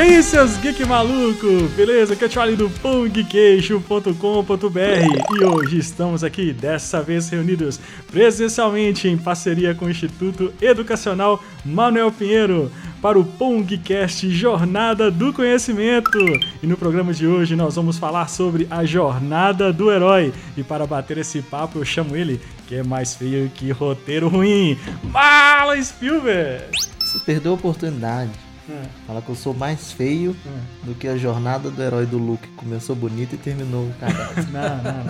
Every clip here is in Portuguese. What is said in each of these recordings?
E aí, seus geek maluco, beleza? Que eu te falo do pongqueixo.com.br e hoje estamos aqui, dessa vez reunidos presencialmente em parceria com o Instituto Educacional Manuel Pinheiro para o Pongcast Jornada do Conhecimento. E no programa de hoje nós vamos falar sobre a jornada do herói. E para bater esse papo eu chamo ele, que é mais feio que roteiro ruim, Mala Spielberg! Você perdeu a oportunidade. É. Fala que eu sou mais feio é. do que a jornada do herói do Luke. Começou bonito e terminou cagado. não, não.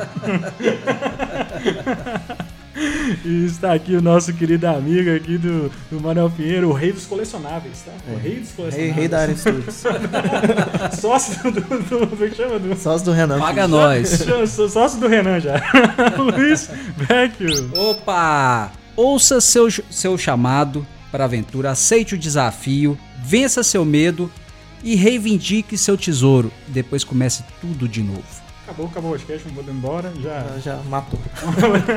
E está aqui o nosso querido amigo aqui do, do Manuel Pinheiro, o rei dos colecionáveis, tá? É. O rei dos colecionáveis. Rei, rei da área Studios. sócio do, do, do, é chama? Do, sócio do Renan. Paga nós. Sócio do Renan já. Luiz Vecchio. Opa! Ouça seu, seu chamado para a aventura, aceite o desafio, vença seu medo e reivindique seu tesouro. Depois comece tudo de novo. Acabou, acabou o podcast, vamos embora. Já, já matou.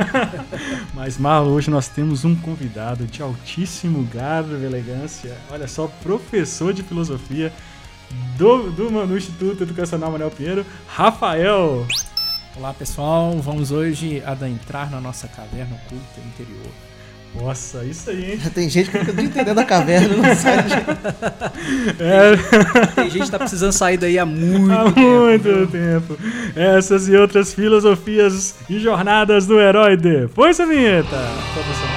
Mas, Marlon, hoje nós temos um convidado de altíssimo grado de elegância. Olha só, professor de filosofia do, do, do Instituto Educacional Manuel Pinheiro, Rafael. Olá, pessoal. Vamos hoje adentrar na nossa caverna oculta interior. Nossa, isso aí, hein? Tem gente que fica entendendo a caverna não sai de... é. Tem gente que tá precisando sair daí há muito há tempo. Há muito tempo. Essas e outras filosofias e jornadas do herói de... Foi essa vinheta! Só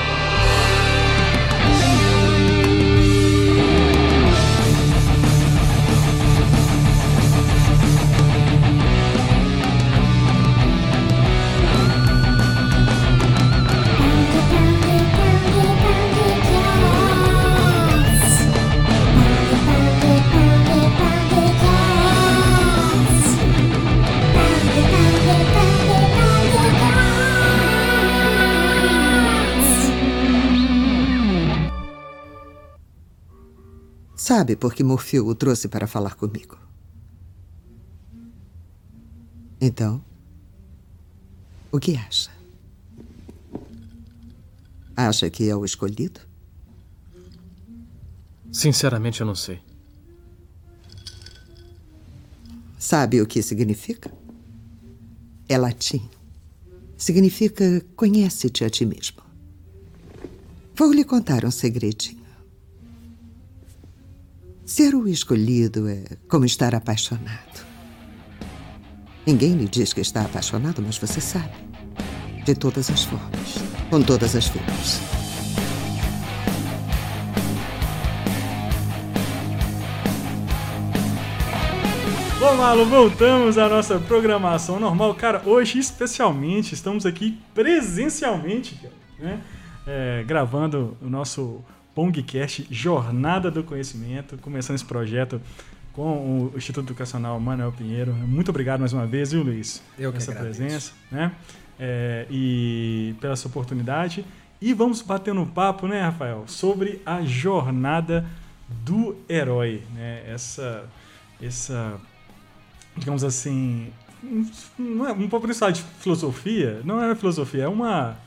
Sabe por que Morfeu o trouxe para falar comigo? Então, o que acha? Acha que é o escolhido? Sinceramente, eu não sei. Sabe o que significa? É latim. Significa conhece-te a ti mesmo. Vou lhe contar um segredinho. Ser o escolhido é como estar apaixonado. Ninguém lhe diz que está apaixonado, mas você sabe. De todas as formas, com todas as formas. Bom, Malo, voltamos à nossa programação normal. Cara, hoje especialmente estamos aqui presencialmente, né? É, gravando o nosso Pongcast Jornada do Conhecimento, começando esse projeto com o Instituto Educacional Manuel Pinheiro. Muito obrigado mais uma vez, viu, Luiz? Eu que essa agradeço. presença, né? É, e pela sua oportunidade. E vamos bater no papo, né, Rafael, sobre a jornada do herói, né? Essa, essa, digamos assim, não é um pouco de filosofia, não é filosofia, é uma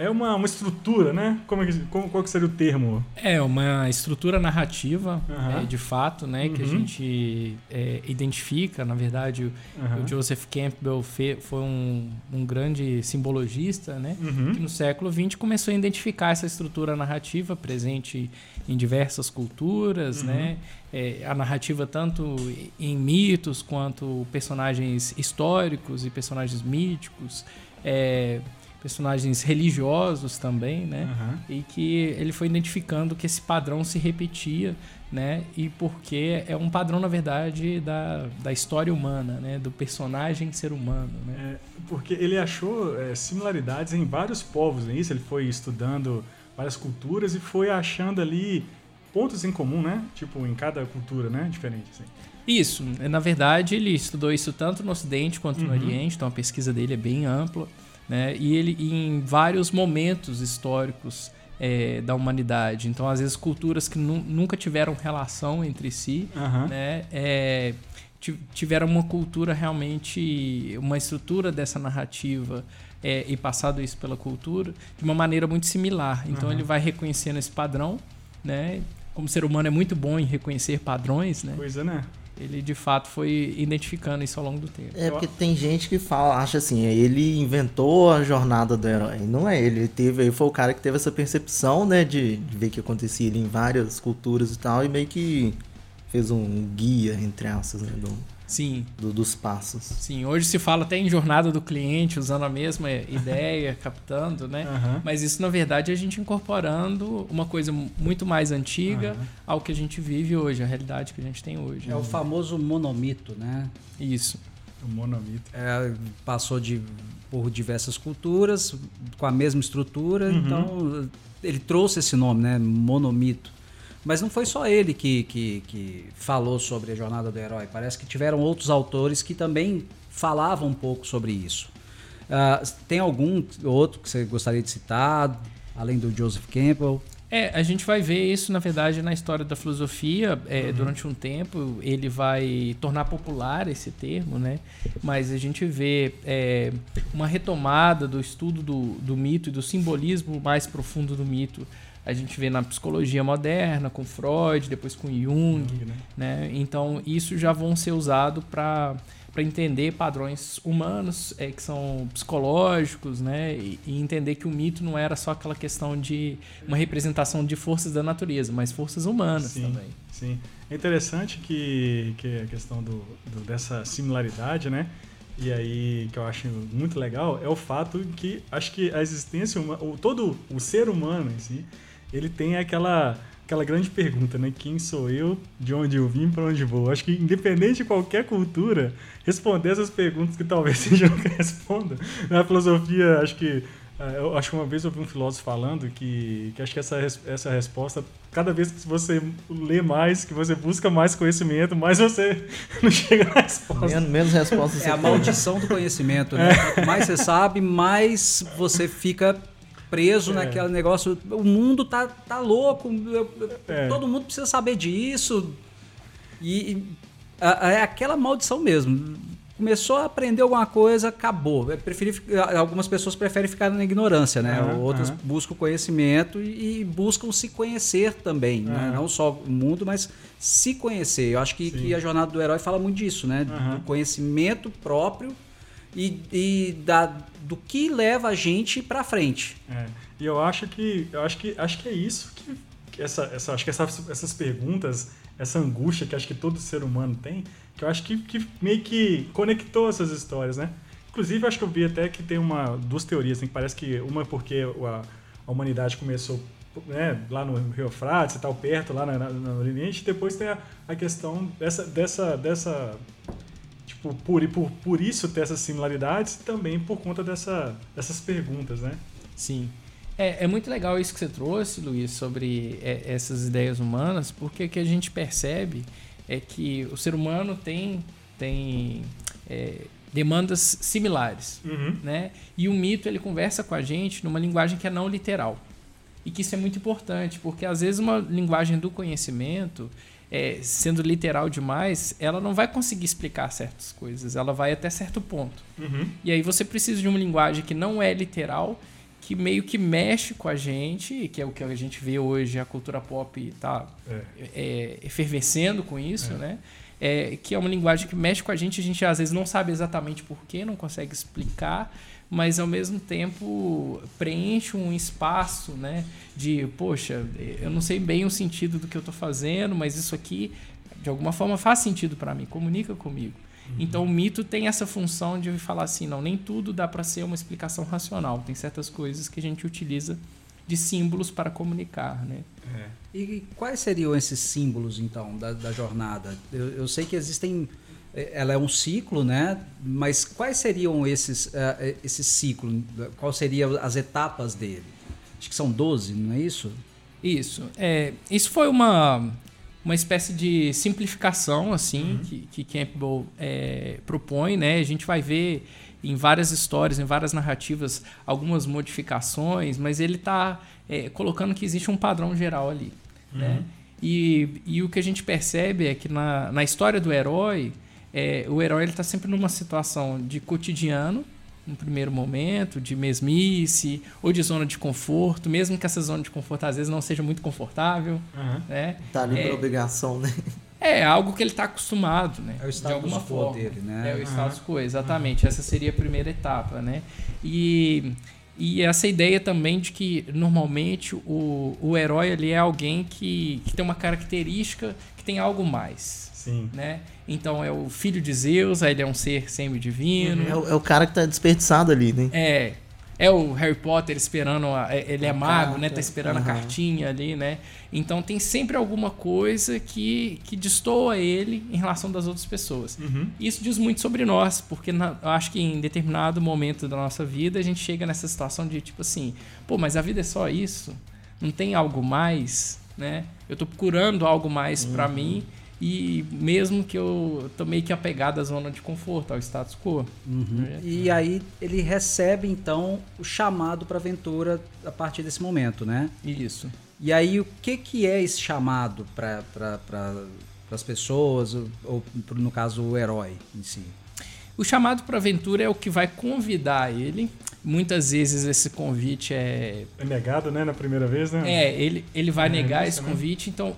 é uma, uma estrutura, né? Como, é como, qual que seria o termo? É uma estrutura narrativa, uhum. é, de fato, né? Uhum. Que a uhum. gente é, identifica. Na verdade, uhum. o Joseph Campbell foi um, um grande simbologista, né? Uhum. Que no século XX começou a identificar essa estrutura narrativa presente em diversas culturas, né? Uhum. É, a narrativa tanto em mitos quanto personagens históricos e personagens míticos. É, personagens religiosos também, né? Uhum. E que ele foi identificando que esse padrão se repetia, né? E porque é um padrão, na verdade, da, da história humana, né? Do personagem ser humano, né? É, porque ele achou é, similaridades em vários povos, é isso? Ele foi estudando várias culturas e foi achando ali pontos em comum, né? Tipo, em cada cultura, né? Diferente, assim. Isso. Na verdade, ele estudou isso tanto no Ocidente quanto no uhum. Oriente, então a pesquisa dele é bem ampla né? E ele em vários momentos históricos é, da humanidade. Então, às vezes, culturas que nu nunca tiveram relação entre si, uhum. né? É, tiveram uma cultura realmente, uma estrutura dessa narrativa é, e passado isso pela cultura de uma maneira muito similar. Então, uhum. ele vai reconhecendo esse padrão, né? como ser humano é muito bom em reconhecer padrões, né? Coisa, né? Ele de fato foi identificando isso ao longo do tempo. É porque tem gente que fala, acha assim, ele inventou a jornada do herói. Não é ele, ele teve, ele foi o cara que teve essa percepção, né, de, de ver que acontecia em várias culturas e tal, e meio que fez um guia, entre aspas, né, do, Sim. Do, dos passos. Sim, hoje se fala até em jornada do cliente, usando a mesma ideia, captando, né? Uhum. Mas isso, na verdade, é a gente incorporando uma coisa muito mais antiga uhum. ao que a gente vive hoje, a realidade que a gente tem hoje. É o famoso monomito, né? Isso. O monomito. É, passou de, por diversas culturas, com a mesma estrutura, uhum. então ele trouxe esse nome, né? Monomito. Mas não foi só ele que, que, que falou sobre a jornada do herói. Parece que tiveram outros autores que também falavam um pouco sobre isso. Uh, tem algum outro que você gostaria de citar, além do Joseph Campbell? É, a gente vai ver isso, na verdade, na história da filosofia. É, uhum. Durante um tempo, ele vai tornar popular esse termo, né? Mas a gente vê é, uma retomada do estudo do, do mito e do simbolismo mais profundo do mito a gente vê na psicologia moderna, com Freud, depois com Jung, né? né? Então, isso já vão ser usado para para entender padrões humanos é, que são psicológicos, né? E, e, entender que o mito não era só aquela questão de uma representação de forças da natureza, mas forças humanas sim, também. Sim. É interessante que, que a questão do, do, dessa similaridade, né? E aí, que eu acho muito legal, é o fato que acho que a existência humana, todo o ser humano em si, ele tem aquela aquela grande pergunta, né? Quem sou eu? De onde eu vim? Para onde vou? Acho que independente de qualquer cultura, responder essas perguntas que talvez seja nunca responda. Na filosofia, acho que eh, eu acho que uma vez eu ouvi um filósofo falando que, que acho que essa, essa resposta, cada vez que você lê mais, que você busca mais conhecimento, mais você não chega na resposta. Menos, menos respostas. É a maldição do conhecimento, né? É. Quanto mais você sabe, mais você fica preso é. naquele negócio. O mundo tá, tá louco, é. todo mundo precisa saber disso. E, é aquela maldição mesmo. Começou a aprender alguma coisa, acabou. Preferi, algumas pessoas preferem ficar na ignorância, né? Uhum, Outras uhum. buscam conhecimento e, e, buscam se conhecer também. Uhum. Né? Não só o mundo, mas se conhecer. Eu acho que, que, a jornada do herói fala muito disso, né? Do conhecimento próprio e, e da, do que leva a gente para frente. É. E eu acho que eu acho que acho que é isso que, que essa, essa acho que essas, essas perguntas, essa angústia que acho que todo ser humano tem, que eu acho que, que meio que conectou essas histórias, né? Inclusive, acho que eu vi até que tem uma duas teorias, assim, que parece que uma é porque a, a humanidade começou né, lá no Rio Frates e tal, perto, lá na, Oriente, e depois tem a, a questão dessa, dessa, dessa tipo, por, por, por isso ter essas similaridades e também por conta dessa, dessas perguntas, né? Sim. É, é muito legal isso que você trouxe, Luiz, sobre é, essas ideias humanas, porque o que a gente percebe é que o ser humano tem, tem é, demandas similares, uhum. né? E o mito ele conversa com a gente numa linguagem que é não literal. E que isso é muito importante, porque às vezes uma linguagem do conhecimento é, sendo literal demais, ela não vai conseguir explicar certas coisas. Ela vai até certo ponto. Uhum. E aí você precisa de uma linguagem que não é literal, que meio que mexe com a gente, que é o que a gente vê hoje, a cultura pop está é. é, efervescendo com isso, é. né? É, que é uma linguagem que mexe com a gente, a gente às vezes não sabe exatamente por que, não consegue explicar, mas ao mesmo tempo preenche um espaço, né? De, poxa, eu não sei bem o sentido do que eu estou fazendo, mas isso aqui de alguma forma faz sentido para mim, comunica comigo. Uhum. Então o mito tem essa função de falar assim, não, nem tudo dá para ser uma explicação racional. Tem certas coisas que a gente utiliza de símbolos para comunicar, né? É. E quais seriam esses símbolos então da, da jornada? Eu, eu sei que existem é, ela é um ciclo, né? Mas quais seriam esses, uh, esse ciclo? Quais seriam as etapas dele? Acho que são 12, não é isso? Isso. É, isso foi uma, uma espécie de simplificação assim uhum. que, que Campbell é, propõe, né? A gente vai ver em várias histórias, em várias narrativas, algumas modificações, mas ele está é, colocando que existe um padrão geral ali, né? uhum. né? E, e o que a gente percebe é que na, na história do herói, é, o herói está sempre numa situação de cotidiano, no primeiro momento, de mesmice ou de zona de conforto, mesmo que essa zona de conforto às vezes não seja muito confortável. Uhum. Né? Tá ali é, por obrigação, né? É algo que ele está acostumado, né? É o status de alguma forma. dele, né? É o status uhum. quo, exatamente. Uhum. Essa seria a primeira etapa, né? E, e essa ideia também de que normalmente o, o herói ali é alguém que, que tem uma característica que tem algo mais. Sim. Né? Então é o filho de Zeus, aí ele é um ser semi-divino. É, é, o cara que está desperdiçado ali, né? É. É o Harry Potter esperando. A, é, ele é mago, né? Tá esperando uhum. a cartinha ali, né? Então tem sempre alguma coisa que, que destoa ele em relação das outras pessoas. Uhum. Isso diz muito sobre nós, porque na, eu acho que em determinado momento da nossa vida a gente chega nessa situação de tipo assim, pô, mas a vida é só isso? Não tem algo mais, né? Eu tô procurando algo mais uhum. para mim e mesmo que eu tô meio que apegado à zona de conforto, ao status quo. Uhum. É. E aí ele recebe então o chamado para aventura a partir desse momento, né? Isso. E aí o que que é esse chamado para pra, as pessoas ou, ou no caso o herói em si? O chamado para aventura é o que vai convidar ele Muitas vezes esse convite é. É negado, né? Na primeira vez, né? É, ele, ele vai é, negar esse né? convite. Então,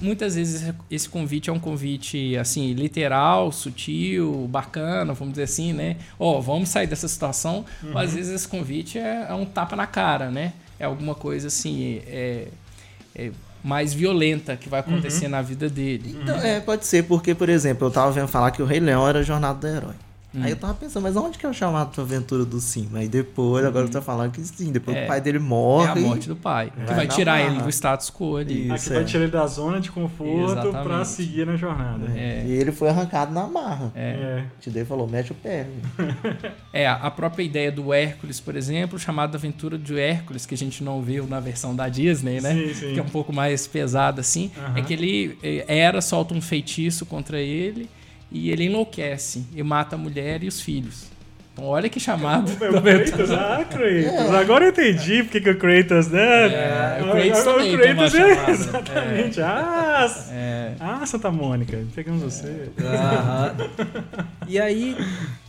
muitas vezes esse convite é um convite, assim, literal, sutil, bacana, vamos dizer assim, né? Ó, oh, vamos sair dessa situação. Uhum. Mas às vezes esse convite é, é, um tapa na cara, né? É alguma coisa assim. É, é mais violenta que vai acontecer uhum. na vida dele. Então, é, pode ser, porque, por exemplo, eu tava vendo falar que o Rei Leão era a jornada do herói. Hum. Aí eu tava pensando, mas onde que é o chamado pra aventura do Sim? Aí depois, agora eu tô falando que sim, depois é, o pai dele morre. É a morte do pai. Que vai, tirar ele do status quo ali. Isso, Aqui é. vai tirar ele da zona de conforto Exatamente. pra seguir na jornada. É. E ele foi arrancado na marra. É. Te dei falou, mete o pé. é, a própria ideia do Hércules, por exemplo, chamada Aventura de Hércules, que a gente não viu na versão da Disney, né? Sim, sim. Que é um pouco mais pesada assim. É que ele eh, era, solta um feitiço contra ele e ele enlouquece e mata a mulher e os filhos. Então, olha que chamado. É o Kratos, ah, Kratos. É. Agora eu entendi porque que o Kratos, né? É, o Kratos também o Kratos é, chamada. Exatamente. É. Ah, é. ah, Santa Mônica, pegamos você. e aí,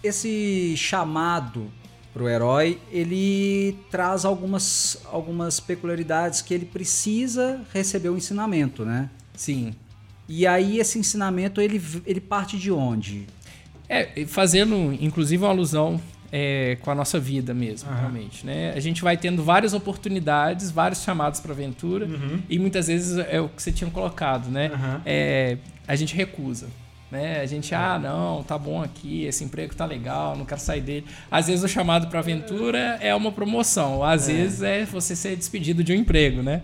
esse chamado pro herói, ele traz algumas, algumas peculiaridades que ele precisa receber o ensinamento, né? Sim. E aí esse ensinamento ele, ele parte de onde? É, fazendo inclusive uma alusão é, com a nossa vida mesmo, uhum. realmente. Né? A gente vai tendo várias oportunidades, vários chamados para aventura, uhum. e muitas vezes é o que você tinha colocado, né? Uhum. É, a gente recusa. Né? A gente, ah, não, tá bom aqui, esse emprego tá legal, não quero sair dele. Às vezes o chamado para aventura é uma promoção, às é. vezes é você ser despedido de um emprego, né?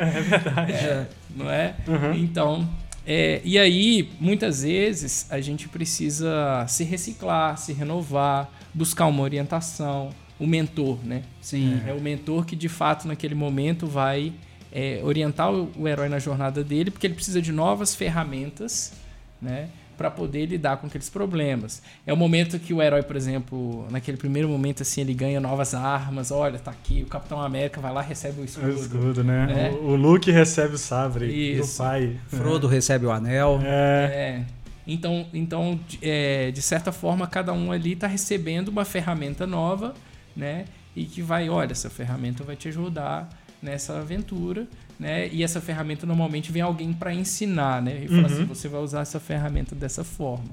é verdade. É, não é? Então, é, e aí, muitas vezes, a gente precisa se reciclar, se renovar, buscar uma orientação, o mentor, né? Sim. É o mentor que, de fato, naquele momento vai é, orientar o, o herói na jornada dele, porque ele precisa de novas ferramentas, né? Para poder lidar com aqueles problemas. É o momento que o herói, por exemplo, naquele primeiro momento assim, ele ganha novas armas. Olha, tá aqui, o Capitão América vai lá recebe o escudo. O escudo, né? né? O, o, Luke recebe o sabre Isso. do pai. Frodo é. recebe o anel. É. é. Então, então é, de certa forma, cada um ali está recebendo uma ferramenta nova, né? E que vai, olha, essa ferramenta vai te ajudar nessa aventura né? E essa ferramenta normalmente vem alguém para ensinar, né? E fala assim, uhum. assim, você vai usar essa ferramenta dessa forma.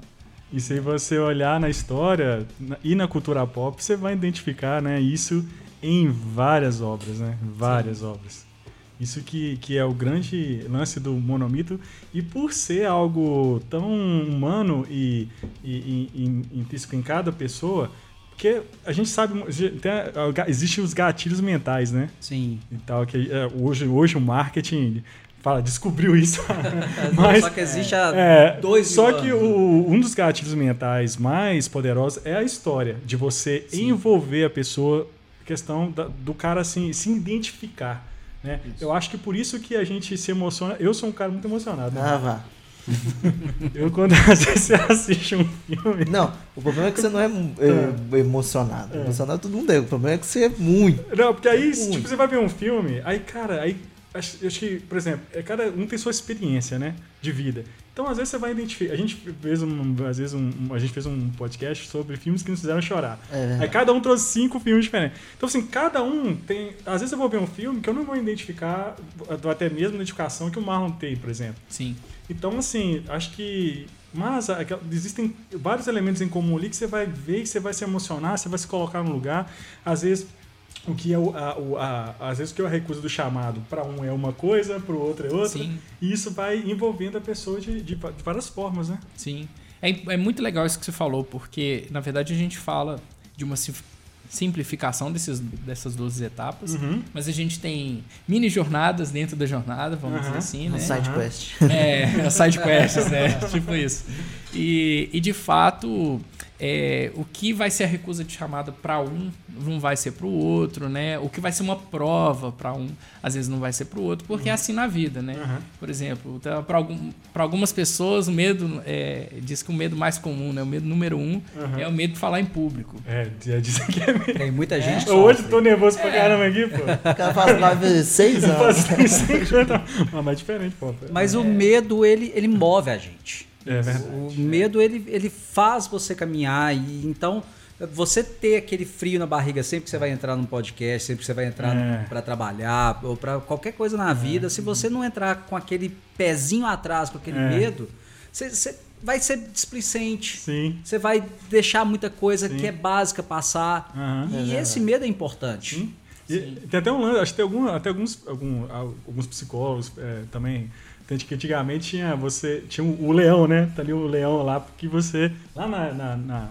E se você olhar na história e na cultura pop, você vai identificar, né, isso em várias obras, né? Várias Sim. obras. Isso que, que é o grande lance do monomito. E por ser algo tão humano e, e, e, e intrínseco em cada pessoa, porque a gente sabe, existem os gatilhos mentais, né? Sim. E tal, que é, hoje, hoje o marketing fala, descobriu isso. Mas, só que existe há é, dois Só que o, um dos gatilhos mentais mais poderosos é a história, de você Sim. envolver a pessoa, questão da, do cara assim, se identificar. Né? Eu acho que por isso que a gente se emociona. Eu sou um cara muito emocionado. Né? Ah, vá. Eu, quando às vezes você assiste um filme. Não, o problema é que você não é, é, é emocionado. É. Emocionado todo mundo é. O problema é que você é muito. Não, porque aí, muito. tipo, você vai ver um filme, aí, cara, aí acho, acho que, por exemplo, é, cada um tem sua experiência, né? De vida. Então, às vezes, você vai identificar. A gente fez um, às vezes, um, a gente fez um podcast sobre filmes que nos fizeram chorar. É. Aí cada um trouxe cinco filmes diferentes. Então, assim, cada um tem. Às vezes eu vou ver um filme que eu não vou identificar, até mesmo identificação que o Marlon tem, por exemplo. Sim. Então, assim, acho que. Mas existem vários elementos em comum ali que você vai ver, que você vai se emocionar, você vai se colocar no lugar. Às vezes o que é o, a, o, a, às vezes o que é a recusa do chamado para um é uma coisa, para o outro é outra. Sim. E isso vai envolvendo a pessoa de, de, de várias formas, né? Sim. É, é muito legal isso que você falou, porque na verdade a gente fala de uma simplificação desses, dessas 12 etapas, uhum. mas a gente tem mini jornadas dentro da jornada, vamos uhum. dizer assim, né? Side quest. É, side quests, né? tipo isso. E, e de fato, é, o que vai ser a recusa de chamada para um não vai ser para o outro, né? O que vai ser uma prova para um, às vezes não vai ser para o outro, porque uhum. é assim na vida, né? Uhum. Por exemplo, então, para algum, algumas pessoas o medo é, diz que o medo mais comum, né? O medo número um uhum. é o medo de falar em público. É, dizem que é medo. Tem muita gente. É. Hoje tô nervoso pra é. caramba aqui, pô. O cara faz live seis anos. Faz seis anos. Mas é diferente, pô. Mas o medo ele ele move a gente. É verdade. O medo ele, ele faz você caminhar e então você ter aquele frio na barriga sempre que você vai entrar num podcast, sempre que você vai entrar é. para trabalhar ou para qualquer coisa na vida, é. se você não entrar com aquele pezinho atrás, com aquele é. medo, você, você, vai ser displicente. Sim. Você vai deixar muita coisa Sim. que é básica passar. Uhum. E esse medo é importante. Sim. Tem até um lance, acho que tem algum, até alguns, algum, alguns psicólogos é, também tanto que antigamente tinha você tinha o leão, né? Tá ali o leão lá, porque você. Lá na, na, na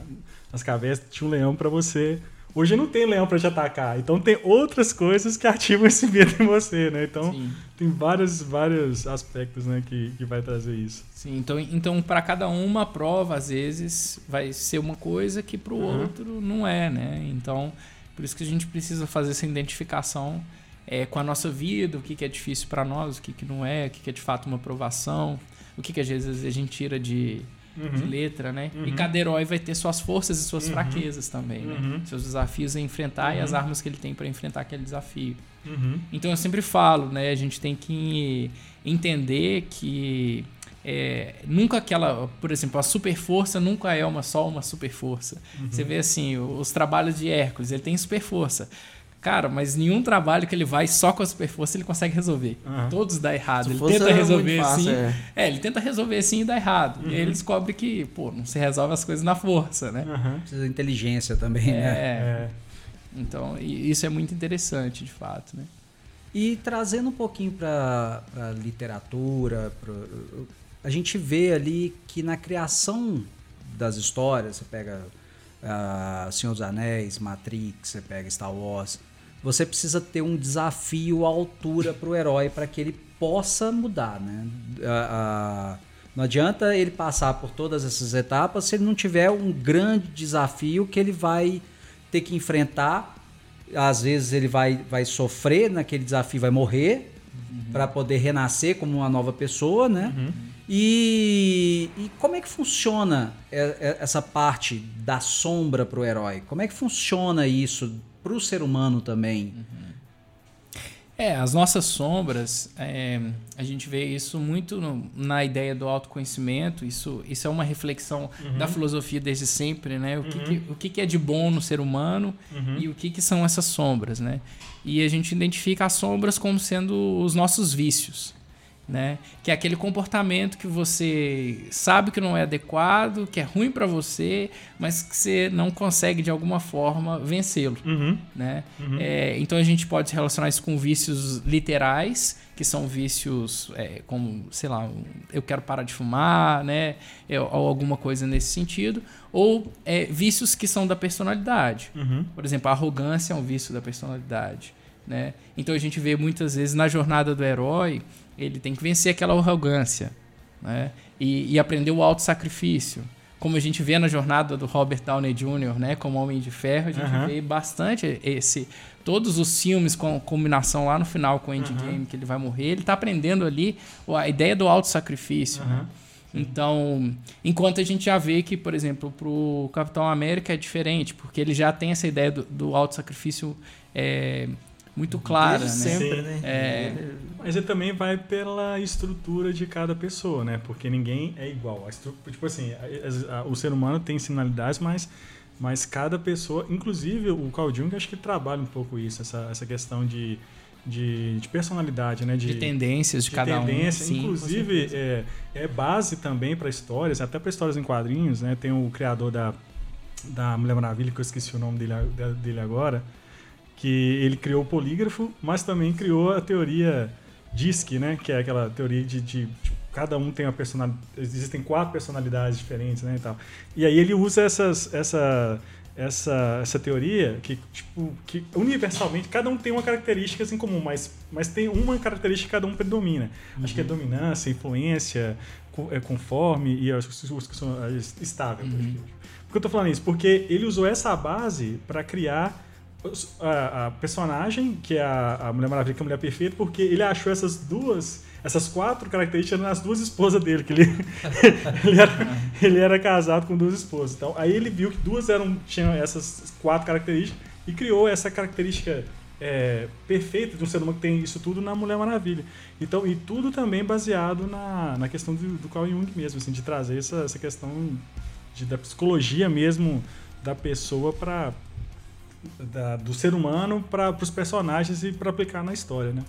nas cavernas tinha um leão para você. Hoje não tem leão para te atacar. Então tem outras coisas que ativam esse medo em você, né? Então Sim. tem vários, vários aspectos né, que, que vai trazer isso. Sim, então, então para cada um, uma prova, às vezes, vai ser uma coisa que para o uhum. outro não é, né? Então, por isso que a gente precisa fazer essa identificação é, com a nossa vida, o que, que é difícil para nós, o que, que não é, o que, que é de fato uma aprovação, o que, que às vezes a gente tira de, uhum. de letra, né? Uhum. E cada herói vai ter suas forças e suas uhum. fraquezas também, né? Uhum. Seus desafios a enfrentar e as uhum. armas que ele tem para enfrentar aquele desafio. Uhum. Então eu sempre falo, né? A gente tem que entender que é, nunca aquela, por exemplo, a super força nunca é uma só uma super força. Você vê assim, os trabalhos de Hércules, ele tem super força. Cara, mas nenhum trabalho que ele vai só com a super força ele consegue resolver. Uhum. Todos dá errado. Se ele tenta resolver assim. É. é. ele tenta resolver assim e dá errado. Uhum. E aí ele descobre que, pô, não se resolve as coisas na força, né? Uhum. Precisa de inteligência também, é, né? É. Então, isso é muito interessante, de fato, né? E trazendo um pouquinho para a literatura, pra, a gente vê ali que na criação das histórias, você pega uh, Senhor dos Anéis, Matrix, você pega Star Wars, você precisa ter um desafio à altura para o herói para que ele possa mudar, né? não adianta ele passar por todas essas etapas se ele não tiver um grande desafio que ele vai ter que enfrentar. Às vezes ele vai, vai sofrer naquele desafio, vai morrer uhum. para poder renascer como uma nova pessoa, né? Uhum. E, e, como é que funciona essa parte da sombra para o herói? Como é que funciona isso para o ser humano também. Uhum. É, as nossas sombras, é, a gente vê isso muito no, na ideia do autoconhecimento. Isso, isso é uma reflexão uhum. da filosofia desde sempre, né? O, uhum. que, que, o que, que, é de bom no ser humano uhum. e o que, que são essas sombras, né? E a gente identifica as sombras como sendo os nossos vícios né? Que é aquele comportamento que você sabe que não é adequado, que é ruim para você, mas que você não consegue de alguma forma vencê-lo, uhum. né? Uhum. É, então a gente pode relacionar isso com vícios literais, que são vícios é, como, sei lá, eu quero parar de fumar, né? É, ou alguma coisa nesse sentido, ou é, vícios que são da personalidade. Uhum. Por exemplo, a arrogância é um vício da personalidade. Né? Então a gente vê muitas vezes na jornada do herói ele tem que vencer aquela arrogância né? e, e aprender o auto-sacrifício. Como a gente vê na jornada do Robert Downey Jr., né? como Homem de Ferro, a gente uhum. vê bastante esse. Todos os filmes com combinação lá no final com o Endgame, uhum. que ele vai morrer, ele está aprendendo ali a ideia do auto-sacrifício. Uhum. Né? Então, enquanto a gente já vê que, por exemplo, para o Capitão América é diferente, porque ele já tem essa ideia do, do auto-sacrifício é, muito clara, né? sempre, né? É. Mas ele também vai pela estrutura de cada pessoa, né? Porque ninguém é igual. A estru... Tipo assim, a, a, o ser humano tem sinalidades, mas, mas cada pessoa, inclusive o Carl Jung, acho que trabalha um pouco isso, essa, essa questão de, de, de personalidade, né? De, de tendências de, de cada tendência. um. Sim, inclusive, é, é base também para histórias, até para histórias em quadrinhos, né? Tem o criador da, da Mulher Maravilha, que eu esqueci o nome dele, dele agora, que ele criou o polígrafo, mas também criou a teoria DISC, né? Que é aquela teoria de, de, de cada um tem uma personalidade, existem quatro personalidades diferentes, né, e tal. E aí ele usa essas, essa essa, essa teoria que, tipo, que universalmente cada um tem uma característica em comum, mas, mas tem uma característica que cada um predomina. Uhum. Acho que é uhum. dominância, influência, é conforme e as que são estável. Uhum. Por que eu tô falando isso? Porque ele usou essa base para criar a, a, personagem, que é a, a Mulher Maravilha, que é a Mulher Perfeita, porque ele achou essas duas, essas quatro características nas duas esposas dele, que ele, ele, era, ele era casado com duas esposas. Então, aí ele viu que duas eram, tinham essas quatro características e criou essa característica é, perfeita de um ser humano que tem isso tudo na Mulher Maravilha. Então, e tudo também baseado na, na questão do, do Carl Jung mesmo, assim, de trazer essa, essa questão de, da psicologia mesmo da pessoa para da, do ser humano para os personagens e para aplicar na história, né?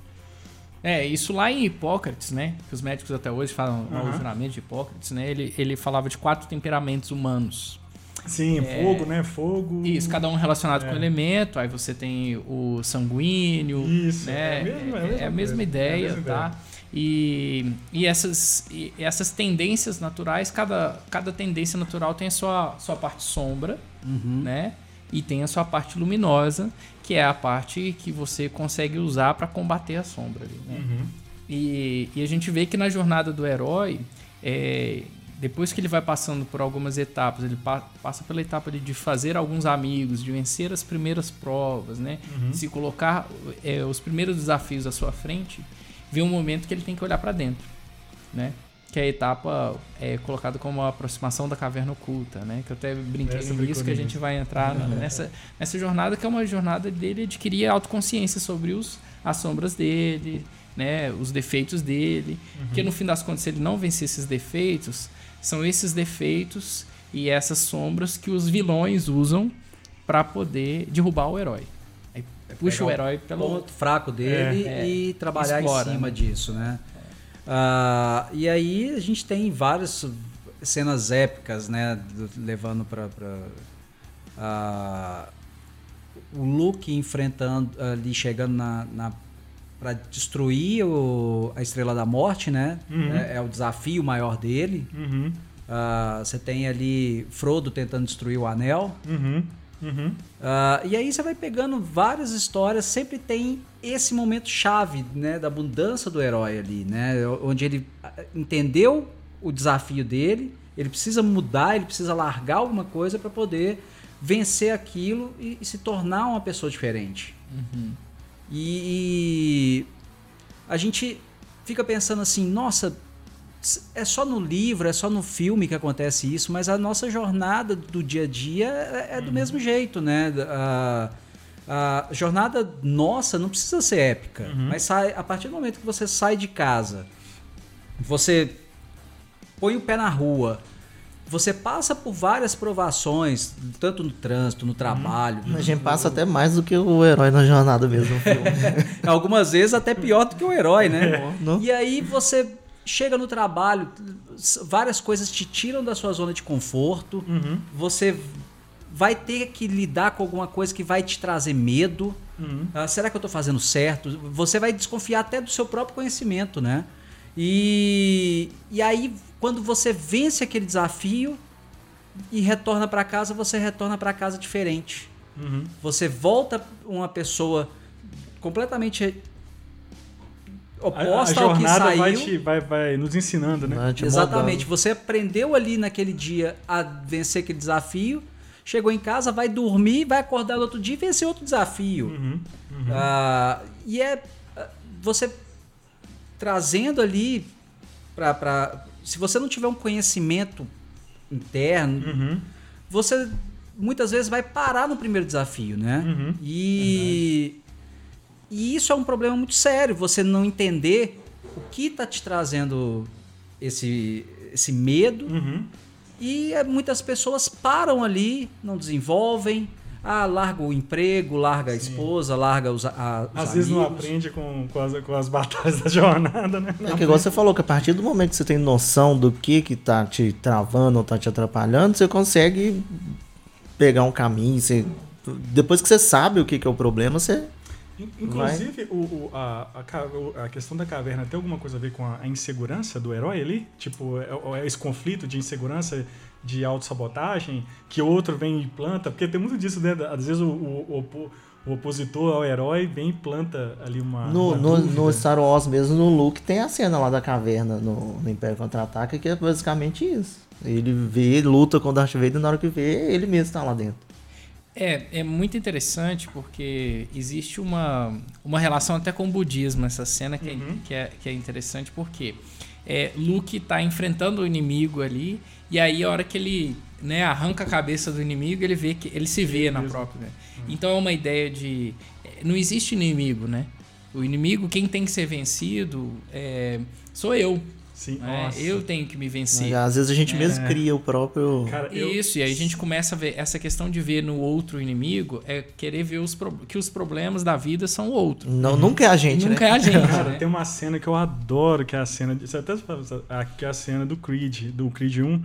É, isso lá em Hipócrates, né? Que os médicos até hoje falam uhum. o juramento de Hipócrates, né? Ele, ele falava de quatro temperamentos humanos. Sim, é, fogo, né? Fogo. Isso, cada um relacionado é. com elemento. Aí você tem o sanguíneo. Isso, né? é, a mesma, é a mesma ideia, a mesma tá? Ideia. E, e, essas, e essas tendências naturais, cada, cada tendência natural tem a sua, sua parte sombra, uhum. né? E tem a sua parte luminosa, que é a parte que você consegue usar para combater a sombra. Ali, né? uhum. e, e, a gente vê que na jornada do herói, é, depois que ele vai passando por algumas etapas, ele pa passa pela etapa de, de, fazer alguns amigos, de vencer as primeiras provas, né? Uhum. se colocar é, os primeiros desafios à sua frente, vem um momento que ele tem que olhar para dentro. Né? Que é a etapa é colocada como a aproximação da caverna oculta, né? Que eu até brinquei Essa no início que a gente vai entrar nessa, nessa jornada que é uma jornada dele adquirir autoconsciência sobre os, as sombras dele, né? Os defeitos dele, uhum. que no fim das contas se ele não vencer esses defeitos, são esses defeitos e essas sombras que os vilões usam para poder derrubar o herói. Aí puxa o herói pelo ponto fraco dele é, e é, trabalhar explora, em cima né? disso, né? Uh, e aí a gente tem várias cenas épicas, né? Levando para uh, o Luke enfrentando ali, chegando na, na para destruir o, a Estrela da Morte, né? Uhum. É, é, o desafio maior dele. Uhum. Uh, você tem ali Frodo tentando destruir o Anel. Uhum. Uhum. Uh, e aí você vai pegando várias histórias, sempre tem esse momento chave, né, da abundância do herói ali, né, onde ele ah, entendeu o desafio dele, ele precisa mudar, ele precisa largar alguma coisa para poder vencer aquilo e, e, se tornar uma pessoa diferente. Uhum. E, e a gente fica pensando assim, nossa, é só no livro, é só no filme que acontece isso, mas a nossa jornada do dia a dia é, é do uhum. mesmo jeito, né? A, a, jornada nossa não precisa ser épica, uhum. mas sai, a partir do momento que você sai de casa, você põe o pé na rua, você passa por várias provações, tanto no trânsito, no trabalho. Uhum. A gente passa até mais do que o herói na jornada mesmo. Algumas vezes até pior do que o herói, né? É. E aí você chega no trabalho, várias coisas te tiram da sua zona de conforto. Uhum. Você vai ter que lidar com alguma coisa que vai te trazer medo. Uhum. Ah, será que eu estou fazendo certo? Você vai desconfiar até do seu próprio conhecimento, né? E, e aí, quando você vence aquele desafio e retorna para casa, você retorna para casa diferente. Uhum. Você volta uma pessoa completamente oposta a, a ao que saiu. Vai, te, vai, vai nos ensinando, né? Exatamente. Você aprendeu ali naquele dia a vencer aquele desafio, chegou em casa, vai dormir, vai acordar no outro dia e vencer outro desafio. Uhum, uhum. Uh, e é ah, você trazendo ali para se você não tiver um conhecimento interno, uhum. você muitas vezes vai parar no primeiro desafio, né? Uhum. E E isso é um problema muito sério, você não entender o que está te trazendo esse, esse medo. Uhum. E é, muitas pessoas param ali, não desenvolvem, ah, larga o emprego, larga a esposa, larga os, a, os Às amigos. vezes não aprende com, com, as, com as batalhas da jornada, né? É que igual você falou, que a partir do momento que você tem noção do que que tá te travando ou tá te atrapalhando, você consegue pegar um caminho. Você... Depois que você sabe o que, que é o problema, você. In- Inclusive, o, o- a, a, a questão da caverna tem alguma coisa a ver com a, a insegurança do herói ali? Tipo, é, é esse conflito de insegurança, de autossabotagem, que outro vem e planta? Porque tem muito disso, né? Às vezes o, o, o o opositor ao herói vem e planta ali uma. No, uma no, no Star Wars mesmo, no Luke, tem a cena lá da caverna no, no Império Contra-Ataca, que é basicamente isso. Ele vê, luta com o Darth Vader, na hora que vê, ele mesmo tá lá dentro. É, é muito interessante porque existe uma, uma relação até com o budismo essa cena que, é, que, é, que é interessante porque é, Luke está enfrentando o inimigo ali e aí a hora que ele né, arranca a cabeça do inimigo ele vê que ele se vê na própria. né? Então é uma ideia de é, não existe inimigo, né? O inimigo quem tem que ser vencido é, sou eu. Sim, né? nossa. Eu tenho que me vencer. Às vezes a gente mesmo É. cria o próprio. Cara, eu- Isso, e aí a gente começa a ver essa questão de ver no outro inimigo é querer ver os pro- que os problemas da vida são o outro. Não, nunca é a gente, Nunca né? é a gente. Cara, né? tem uma cena que eu adoro, que é a cena. De, você até que é a cena do Creed, do Creed 1,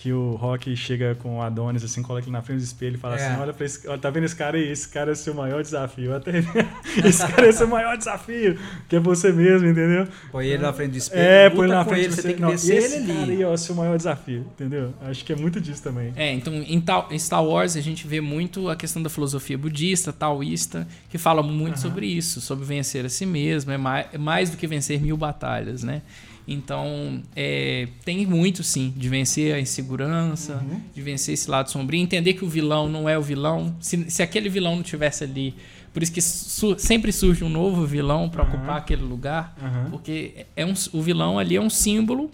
que o Rock chega com o Adonis, assim, coloca ele na frente do espelho e fala É. assim: olha pra esse. Olha, tá vendo esse cara aí? Esse cara é seu maior desafio. Até esse cara é seu maior desafio, que é você mesmo, entendeu? Põe ele na frente do espelho, É, põe ele na frente ele, de você você. tem que Não, vencer esse ele cara ali. aí ó, é o seu maior desafio, entendeu? Acho que é muito disso também. É, então em, tal- em Star Wars a gente vê muito a questão da filosofia budista, taoísta, que fala muito sobre isso, sobre vencer a si mesmo, é mais, é mais do que vencer mil batalhas, né? Então, é, tem muito sim, de vencer a insegurança, de vencer esse lado sombrio, entender que o vilão não é o vilão. Se, se aquele vilão não tivesse ali, por isso que su- sempre surge um novo vilão para Aham. ocupar aquele lugar, Aham. porque é um, o vilão ali é um símbolo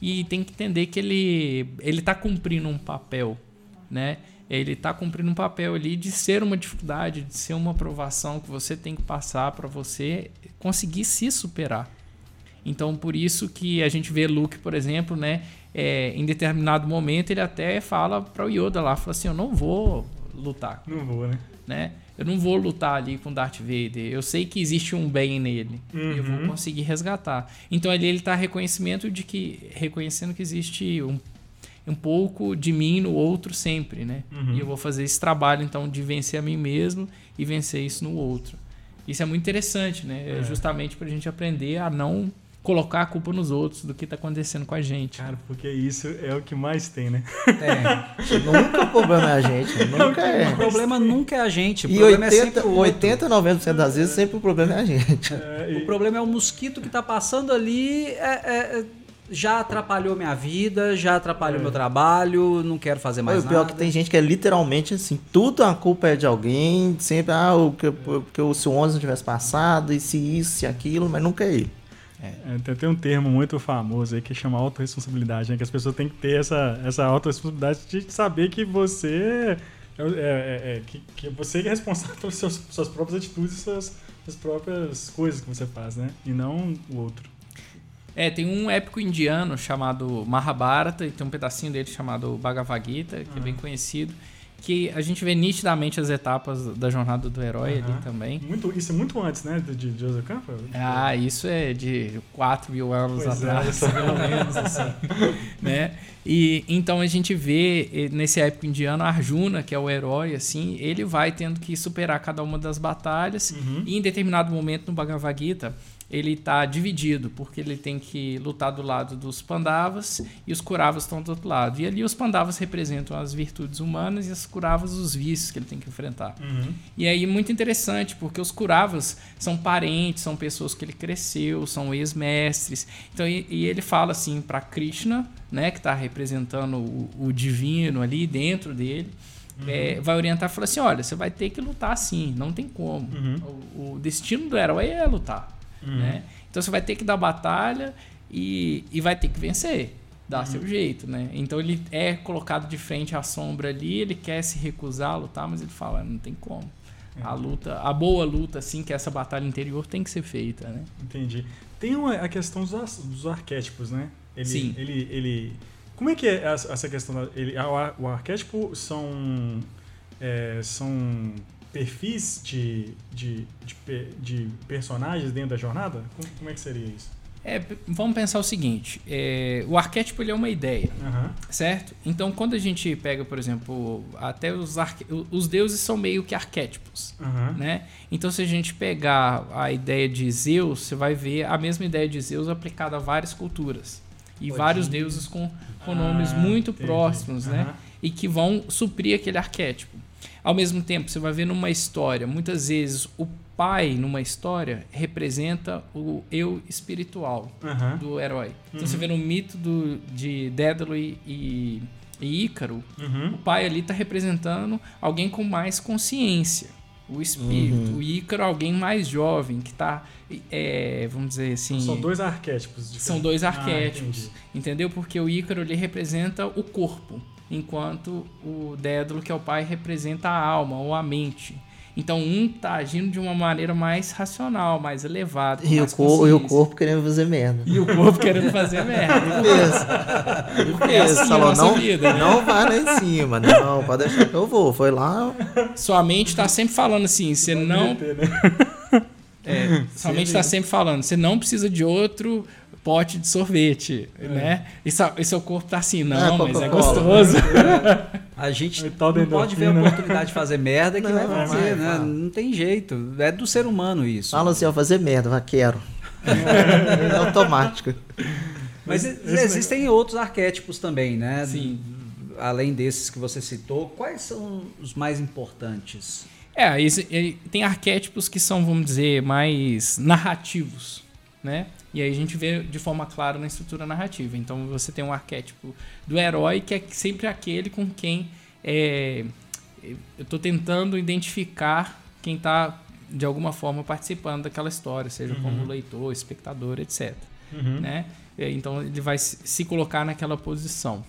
e tem que entender que ele ele está cumprindo um papel, né? Ele está cumprindo um papel ali de ser uma dificuldade, de ser uma aprovação que você tem que passar para você conseguir se superar. Então, por isso que a gente vê Luke, por exemplo, né? é, em determinado momento ele até fala para o Yoda lá, fala assim, eu não vou lutar, Não vou, né? né? Eu não vou lutar ali com Darth Vader. Eu sei que existe um bem nele e eu vou Uhum. conseguir resgatar. Então ali ele está reconhecimento de que reconhecendo que existe um, um pouco de mim no outro sempre, né? Uhum. E eu vou fazer esse trabalho então de vencer a mim mesmo e vencer isso no outro. Isso é muito interessante, né? É. justamente para a gente aprender a não colocar a culpa nos outros do que está acontecendo com a gente. Cara, porque isso é o que mais tem, né? É. Nunca o problema é a gente. Nunca O é. problema nunca é a gente, o E problema é 80, sempre o outro. 80 90% das vezes sempre o problema é a gente. É, O problema é o mosquito que tá passando ali, é- é- é- já atrapalhou minha vida, já atrapalhou É. meu trabalho, não quero fazer mais Mas o pior é nada. que tem gente que é literalmente assim, tudo a culpa é de alguém, sempre, ah, o que, porque o se o 11 não tivesse passado, e se isso, se aquilo, mas nunca é ele. É, tem, tem um termo muito famoso aí que chama autorresponsabilidade, né? Que as pessoas têm que ter essa, essa autorresponsabilidade de saber que você é, é- é- é- que, que você é responsável pelas suas, suas próprias atitudes e suas, suas próprias coisas que você faz, né? E não o outro. É, tem um épico indiano chamado Mahabharata e tem um pedacinho dele chamado Bhagavad Gita, que é bem conhecido, que a gente vê nitidamente as etapas da jornada do herói ali Aham. também. Muito, isso é muito antes, né? De, Joseph Campbell. Ah, isso é de 4 mil anos Pois é, atrás, só. pelo menos, assim. né? E então a gente vê eh, nesse épico indiano Arjuna, que é o herói, assim, ele vai tendo que superar cada uma das batalhas Uhum. e em determinado momento no Bhagavad Gita ele está dividido, porque ele tem que lutar do lado dos Pandavas e os Kuravas estão do outro lado. E ali os Pandavas representam as virtudes humanas e as Kuravas os vícios que ele tem que enfrentar. Uhum. E aí, muito interessante, porque os Kuravas são parentes, são pessoas que ele cresceu, são ex-mestres. Então, e, e ele fala assim para Krishna, né, que está representando o, o divino ali dentro dele, é, vai orientar e fala assim: olha, você vai ter que lutar assim, não tem como. Uhum. O, o destino do herói é lutar. Né? Então você vai ter que dar batalha e, e vai ter que vencer. Dá seu jeito, né? Então ele é colocado de frente à sombra ali, ele quer se recusar a lutar, mas ele fala, não tem como. É. A luta, a boa luta, assim, que é essa batalha interior tem que ser feita, né? Entendi. Tem uma, a questão dos, dos arquétipos, né? Ele, Sim. Ele, ele, como é que é essa questão? Da, ele, o arquétipo são, é, são perfis de, de, de, de, personagens dentro da jornada? Como, como é que seria isso? É, vamos pensar o seguinte: é, o arquétipo ele é uma ideia, uhum. certo? Então, quando a gente pega, por exemplo, até os, arque... os deuses são meio que arquétipos, uhum. né? Então, se a gente pegar a ideia de Zeus, você vai ver a mesma ideia de Zeus aplicada a várias culturas e vários deuses com, com ah, nomes muito entendi. próximos, uhum. né? E que vão suprir aquele arquétipo. Ao mesmo tempo, você vai ver numa história, muitas vezes o pai numa história representa o eu espiritual uhum. do herói. Então uhum. você vê no mito do, de Dédalo e, e, Ícaro, uhum. o pai ali está representando alguém com mais consciência, o espírito. Uhum. O Ícaro, alguém mais jovem, que está, é, vamos dizer assim... São dois arquétipos diferentes. São dois ah, arquétipos, ah, entendeu? Porque o Ícaro ele representa o corpo, enquanto o Dédalo, que é o pai, representa a alma ou a mente. Então um tá agindo de uma maneira mais racional, mais elevada. E, mais o, e o corpo querendo fazer merda. E o corpo querendo fazer merda. Isso. Porque é assim falou, não, vida, né? não vai lá em cima, não, pode deixar que eu vou. Foi lá. Sua mente tá sempre falando assim, você não. Meter, né? É, sua mente tá sempre falando, você não precisa de outro pote de sorvete, é. né? E, seu, e seu corpo tá assim, não, é, mas é gostoso. A gente não pode ver a oportunidade de fazer merda que não, vai fazer, né? Não tem jeito. É do ser humano isso. Fala assim, ó, fazer merda, vai, quero. é automático. Mas existem outros arquétipos também, né? Sim. Além desses que você citou, quais são os mais importantes? É, tem arquétipos que são, vamos dizer, mais narrativos, né? E aí a gente vê de forma clara na estrutura narrativa. Então você tem um arquétipo do herói que é sempre aquele com quem é, eu estou tentando identificar quem está de alguma forma participando daquela história, seja uhum. como leitor, espectador, etc. Uhum. Né? Então ele vai se colocar naquela posição.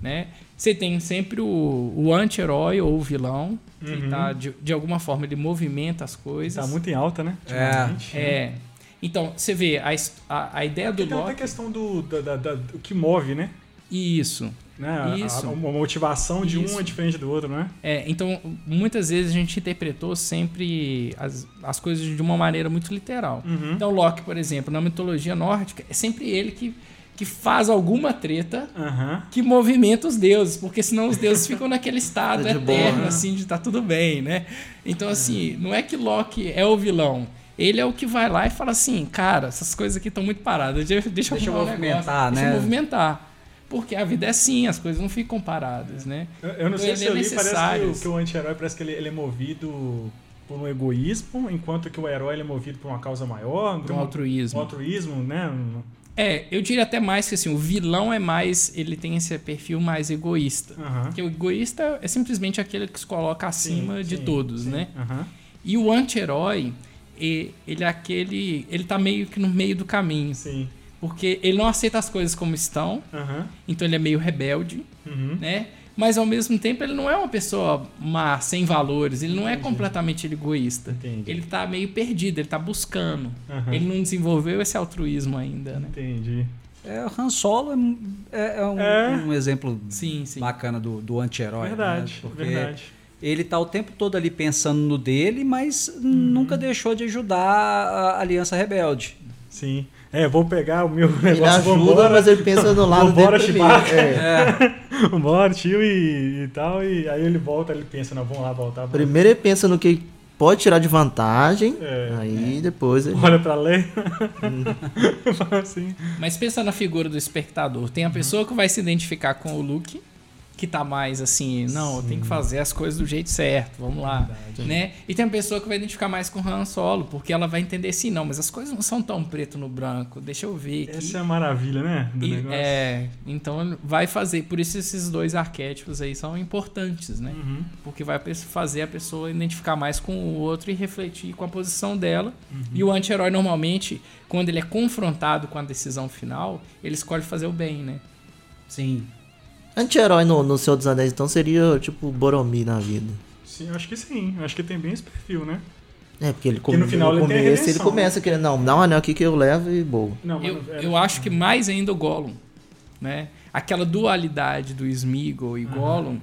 Né? Você tem sempre o, o anti-herói ou o vilão, que uhum. tá, de, de alguma forma ele movimenta as coisas. Está muito em alta, né? É. é. Então, você vê, a, a, a ideia do Loki... Tem até a questão do, da, da, da, do que move, né? Isso. Né? Isso. A, a, motivação de Isso. um é diferente do outro, né? É, então, muitas vezes a gente interpretou sempre as, as coisas de uma maneira muito literal. Uhum. Então, Loki, por exemplo, na mitologia nórdica, é sempre ele que, que faz alguma treta uhum. que movimenta os deuses, porque senão os deuses ficam naquele estado de eterno, boa, né? assim, de tá tudo bem, né? Então, assim, não é que Loki é o vilão ele é o que vai lá e fala assim, cara, essas coisas aqui estão muito paradas, deixa, deixa, deixa eu movimentar, um né? Deixa eu movimentar. Porque a vida é assim, as coisas não ficam paradas, né? Eu, eu não Então, sei se ele é eu li, parece que o, que o anti-herói parece que ele, ele é movido por um egoísmo, enquanto que o herói ele é movido por uma causa maior, Por um altruísmo. um altruísmo, né? É, eu diria até mais que assim, o vilão é mais. Ele tem esse perfil mais egoísta. Aham. Porque o egoísta é simplesmente aquele que se coloca acima Sim, de sim, todos, sim. né? E o anti-herói, e- ele é aquele. Ele tá meio que no meio do caminho. Sim. Porque ele não aceita as coisas como estão, Aham. então ele é meio rebelde, Uhum. né? Mas ao mesmo tempo ele não é uma pessoa má, sem valores, ele não é Entendi. completamente egoísta. Entendi. Ele tá meio perdido, ele tá buscando. Aham. Ele não desenvolveu esse altruísmo ainda, né? Entendi. É, o Han Solo é, é- é um, É. um exemplo Sim, sim. bacana do, do anti-herói. Verdade, né? Porque verdade. Ele tá o tempo todo ali pensando no dele, mas nunca deixou de ajudar a Aliança Rebelde. Sim. É, vou pegar o meu Ele negócio, ajuda, vambora, mas ele pensa do lado Vambora, dele primeiro. Chewbacca. É. vambora, tio, e, e tal. E aí ele volta, ele pensa, não, vamos lá, voltar. vamos- Primeiro ele pensa no que pode tirar de vantagem, É. aí depois ele... Olha pra lei. Fala assim. Mas pensa na figura do espectador. Tem a pessoa que vai se identificar com o Luke, que tá mais assim, não, tem que fazer as coisas do jeito certo, vamos lá, né? E tem a pessoa que vai identificar mais com o Han Solo, porque ela vai entender assim, não, mas as coisas não são tão preto no branco, deixa eu ver aqui. Essa é a maravilha, né? Do E- negócio. é, então vai fazer, por isso esses dois arquétipos aí são importantes, né? Uhum. Porque vai fazer a pessoa identificar mais com o outro e refletir com a posição dela. Uhum. E o anti-herói, normalmente, quando ele é confrontado com a decisão final, ele escolhe fazer o bem, né? Sim. Anti-herói no, no Senhor dos Anéis, então, seria tipo Boromir na vida. Sim, eu acho que sim. Acho que tem bem esse perfil, né? É, porque ele come, no final ele, começo, ele começa querendo, não, dá um anel aqui que eu levo e boa. Não, eu, eu acho que mais ainda o Gollum, né? Aquela dualidade do Smeagol e uhum. Gollum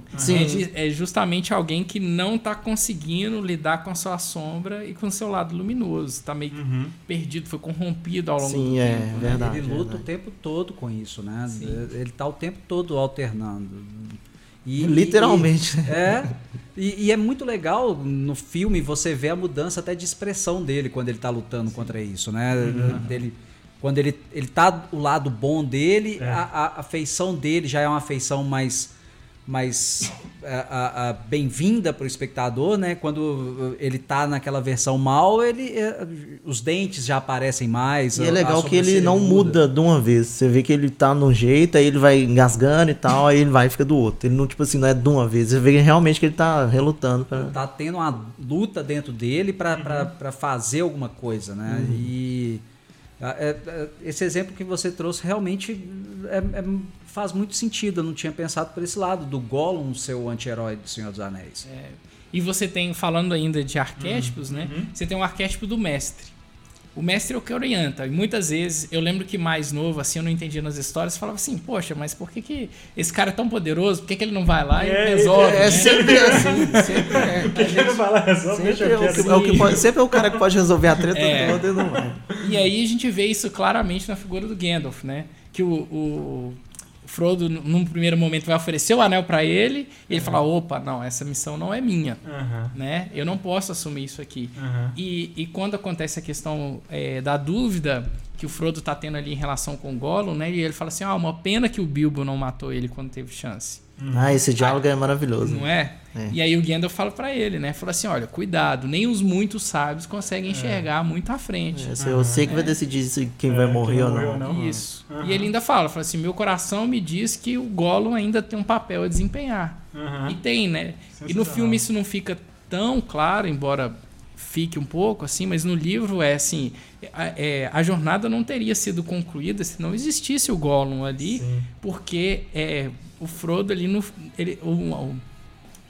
é, é, justamente alguém que não está conseguindo lidar com a sua sombra e com o seu lado luminoso. Está meio uhum. perdido, foi corrompido ao longo Sim, do é, tempo. Né? Verdade, ele luta verdade. o tempo todo com isso, né? Sim. Ele está o tempo todo alternando. E, Literalmente. E, é. E, e, é muito legal no filme você ver a mudança até de expressão dele quando ele está lutando contra isso, né? Uhum. Dele, quando ele, ele tá o lado bom dele, é. a, a, a, feição dele já é uma feição mais mais a, a, bem-vinda para o espectador, né? Quando ele tá naquela versão mal, ele é, os dentes já aparecem mais. E é legal que ele não muda. muda. de uma vez. Você vê que ele tá num jeito, aí ele vai engasgando e tal, aí ele vai e fica do outro. Ele não tipo assim, não é de uma vez. Você vê realmente que ele tá relutando para tá tendo uma luta dentro dele para uhum. fazer alguma coisa, né? Uhum. E é, é, esse exemplo que você trouxe realmente é, é faz muito sentido. Eu não tinha pensado por esse lado, do Gollum ser o anti-herói do Senhor dos Anéis. É. E você tem, falando ainda de arquétipos, uhum. né? Uhum. Você tem o um arquétipo do mestre. O mestre é o que orienta. E muitas vezes, eu lembro que mais novo, assim, eu não entendia nas histórias, falava assim, poxa, mas por que, que esse cara é tão poderoso? Por que, que ele não vai lá e é, resolve? É, é sempre assim, sempre é. Por que, que ele vai lá resolve? Sempre, é o, que, é o que pode, sempre é o cara que pode resolver a treta é. toda e não vai. E aí a gente vê isso claramente na figura do Gandalf, né? Que o, o Frodo, num primeiro momento, vai oferecer o anel para ele e ele uhum. fala: opa, não, essa missão não é minha. Uhum. Né? Eu não posso assumir isso aqui. Uhum. E, e quando acontece a questão é, da dúvida que o Frodo tá tendo ali em relação com o Gollum, né? E ele fala assim: ah, uma pena que o Bilbo não matou ele quando teve chance. Uhum. Ah, esse diálogo ah, é maravilhoso. Não é? é? E aí o Gandalf fala para ele, né? Fala assim, olha, cuidado, nem os muitos sábios conseguem é. enxergar é. muito à frente. É, eu sei que vai decidir se quem vai morrer quem ou não. não. Isso. Uhum. E ele ainda fala, fala assim, meu coração me diz que o Gollum ainda tem um papel a desempenhar. Uhum. E tem, né? E no filme isso não fica tão claro, embora fique um pouco assim, mas no livro é assim, a, é, a jornada não teria sido concluída se não existisse o Gollum ali, Sim. porque é, o Frodo ali no. Ele, o, o,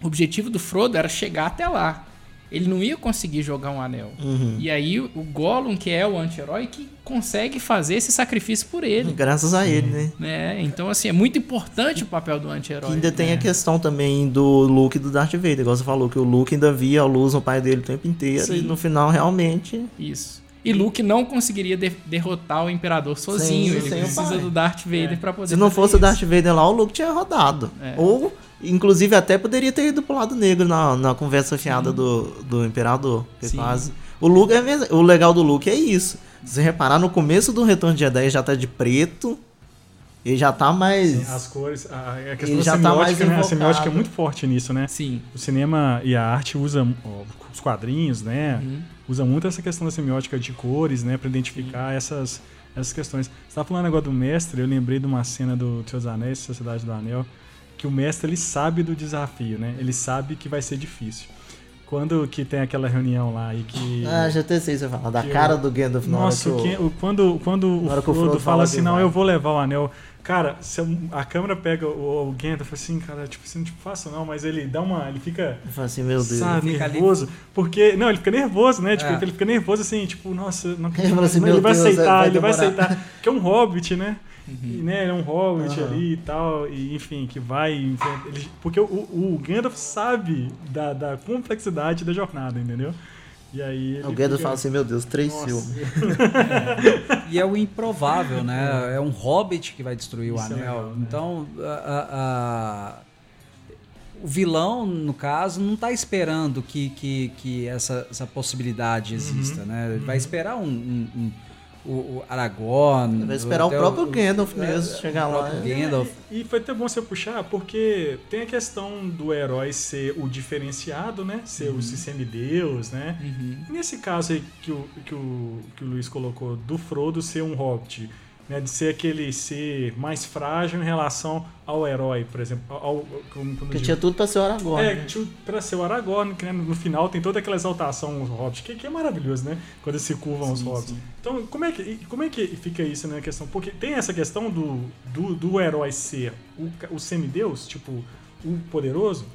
objetivo do Frodo era chegar até lá. Ele não ia conseguir jogar um anel. Uhum. E aí o Gollum, que é o anti-herói, que consegue fazer esse sacrifício por ele. Graças a ele, né? né? Então, assim, é muito importante o papel do anti-herói. Ainda tem a questão também do Luke e do Darth Vader. Igual você falou, que o Luke ainda via a luz no pai dele o tempo inteiro. Sim. E no final, realmente... Isso. E Luke não conseguiria de derrotar o Imperador sozinho. Sim, ele precisa do Darth Vader é. para poder. Se não fosse isso. o Darth Vader lá, o Luke tinha rodado. É. Ou, inclusive, até poderia ter ido pro lado negro na, na conversa fiada do, do Imperador. Quase. O Luke é mesmo, o legal do Luke é isso. Se você reparar, no começo do Retorno de Jedi já tá de preto. Ele já tá mais. Sim, as cores. A, a questão da já tá semiótica, tá né? A semiótica é muito forte nisso, né? Sim. O cinema e a arte usam os quadrinhos, né? Uhum usa muito essa questão da semiótica de cores, né, para identificar essas, essas questões. Você estava falando agora do mestre, eu lembrei de uma cena do Seus Anéis, Sociedade do Anel, que o mestre ele sabe do desafio, né? Ele sabe que vai ser difícil. Quando que tem aquela reunião lá e que. Ah, já até sei você falar. Da cara do Gandalf na Nossa, hora que o, quando, quando o Frodo, o Frodo fala assim, não, eu vou levar o anel. Cara, se a câmera pega o, o Gandalf assim, cara, tipo assim, tipo, faço não, mas ele dá uma. Ele fica. Ele fala assim, meu Deus. Sabe, nervoso. Ali. Porque. Não, ele fica nervoso, né? Tipo, é. ele fica nervoso assim, tipo, nossa, não ele, assim, ele vai Deus, aceitar, vai ele vai aceitar. Que é um hobbit, né? Uhum. né, ele é um hobbit uhum. ali e tal, e enfim, que vai. Ele, porque o, o Gandalf sabe da, da complexidade da jornada, entendeu? E aí o Gandalf fica... fala assim, meu Deus, três filmes. é. E é o improvável, né? É um hobbit que vai destruir Isso o é anel. É legal, né? Então, a, a, o vilão, no caso, não está esperando que, que, que essa, essa possibilidade exista, uhum. né? Ele vai uhum. esperar um, um, um o, o Aragorn. Vai esperar o próprio o, Gandalf mesmo é, chegar lá. Gandalf. E, e foi até bom você puxar, porque tem a questão do herói ser o diferenciado, né? Ser uhum. o semideus, né? Uhum. E nesse caso aí que o, que, o, que o Luiz colocou, do Frodo ser um hobbit né, de ser aquele ser mais frágil em relação ao herói, por exemplo. Ao, como, que tinha tudo para ser o Aragorn. É, né? tinha para ser o Aragorn, que né, no final tem toda aquela exaltação os hobbits, que, que é maravilhoso, né? Quando eles se curvam sim, os hobbits. Sim. Então, como é, que, como é que fica isso na né, questão? Porque tem essa questão do, do, do herói ser o, o semideus, tipo, o poderoso,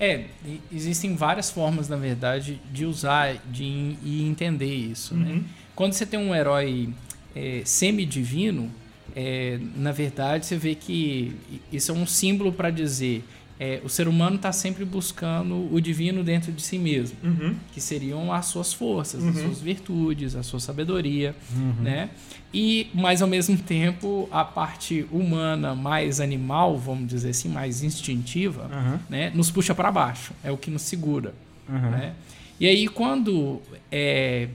É, existem várias formas, na verdade, de usar de, e entender isso. Né? Uhum. Né? Quando você tem um herói é, semidivino, é, na verdade, você vê que isso é um símbolo para dizer é, o ser humano está sempre buscando o divino dentro de si mesmo, uhum. que seriam as suas forças, uhum. as suas virtudes, a sua sabedoria, uhum. né? E, mas ao mesmo tempo, a parte humana mais animal, vamos dizer assim, mais instintiva, né, nos puxa para baixo, é o que nos segura, né? E aí quando é,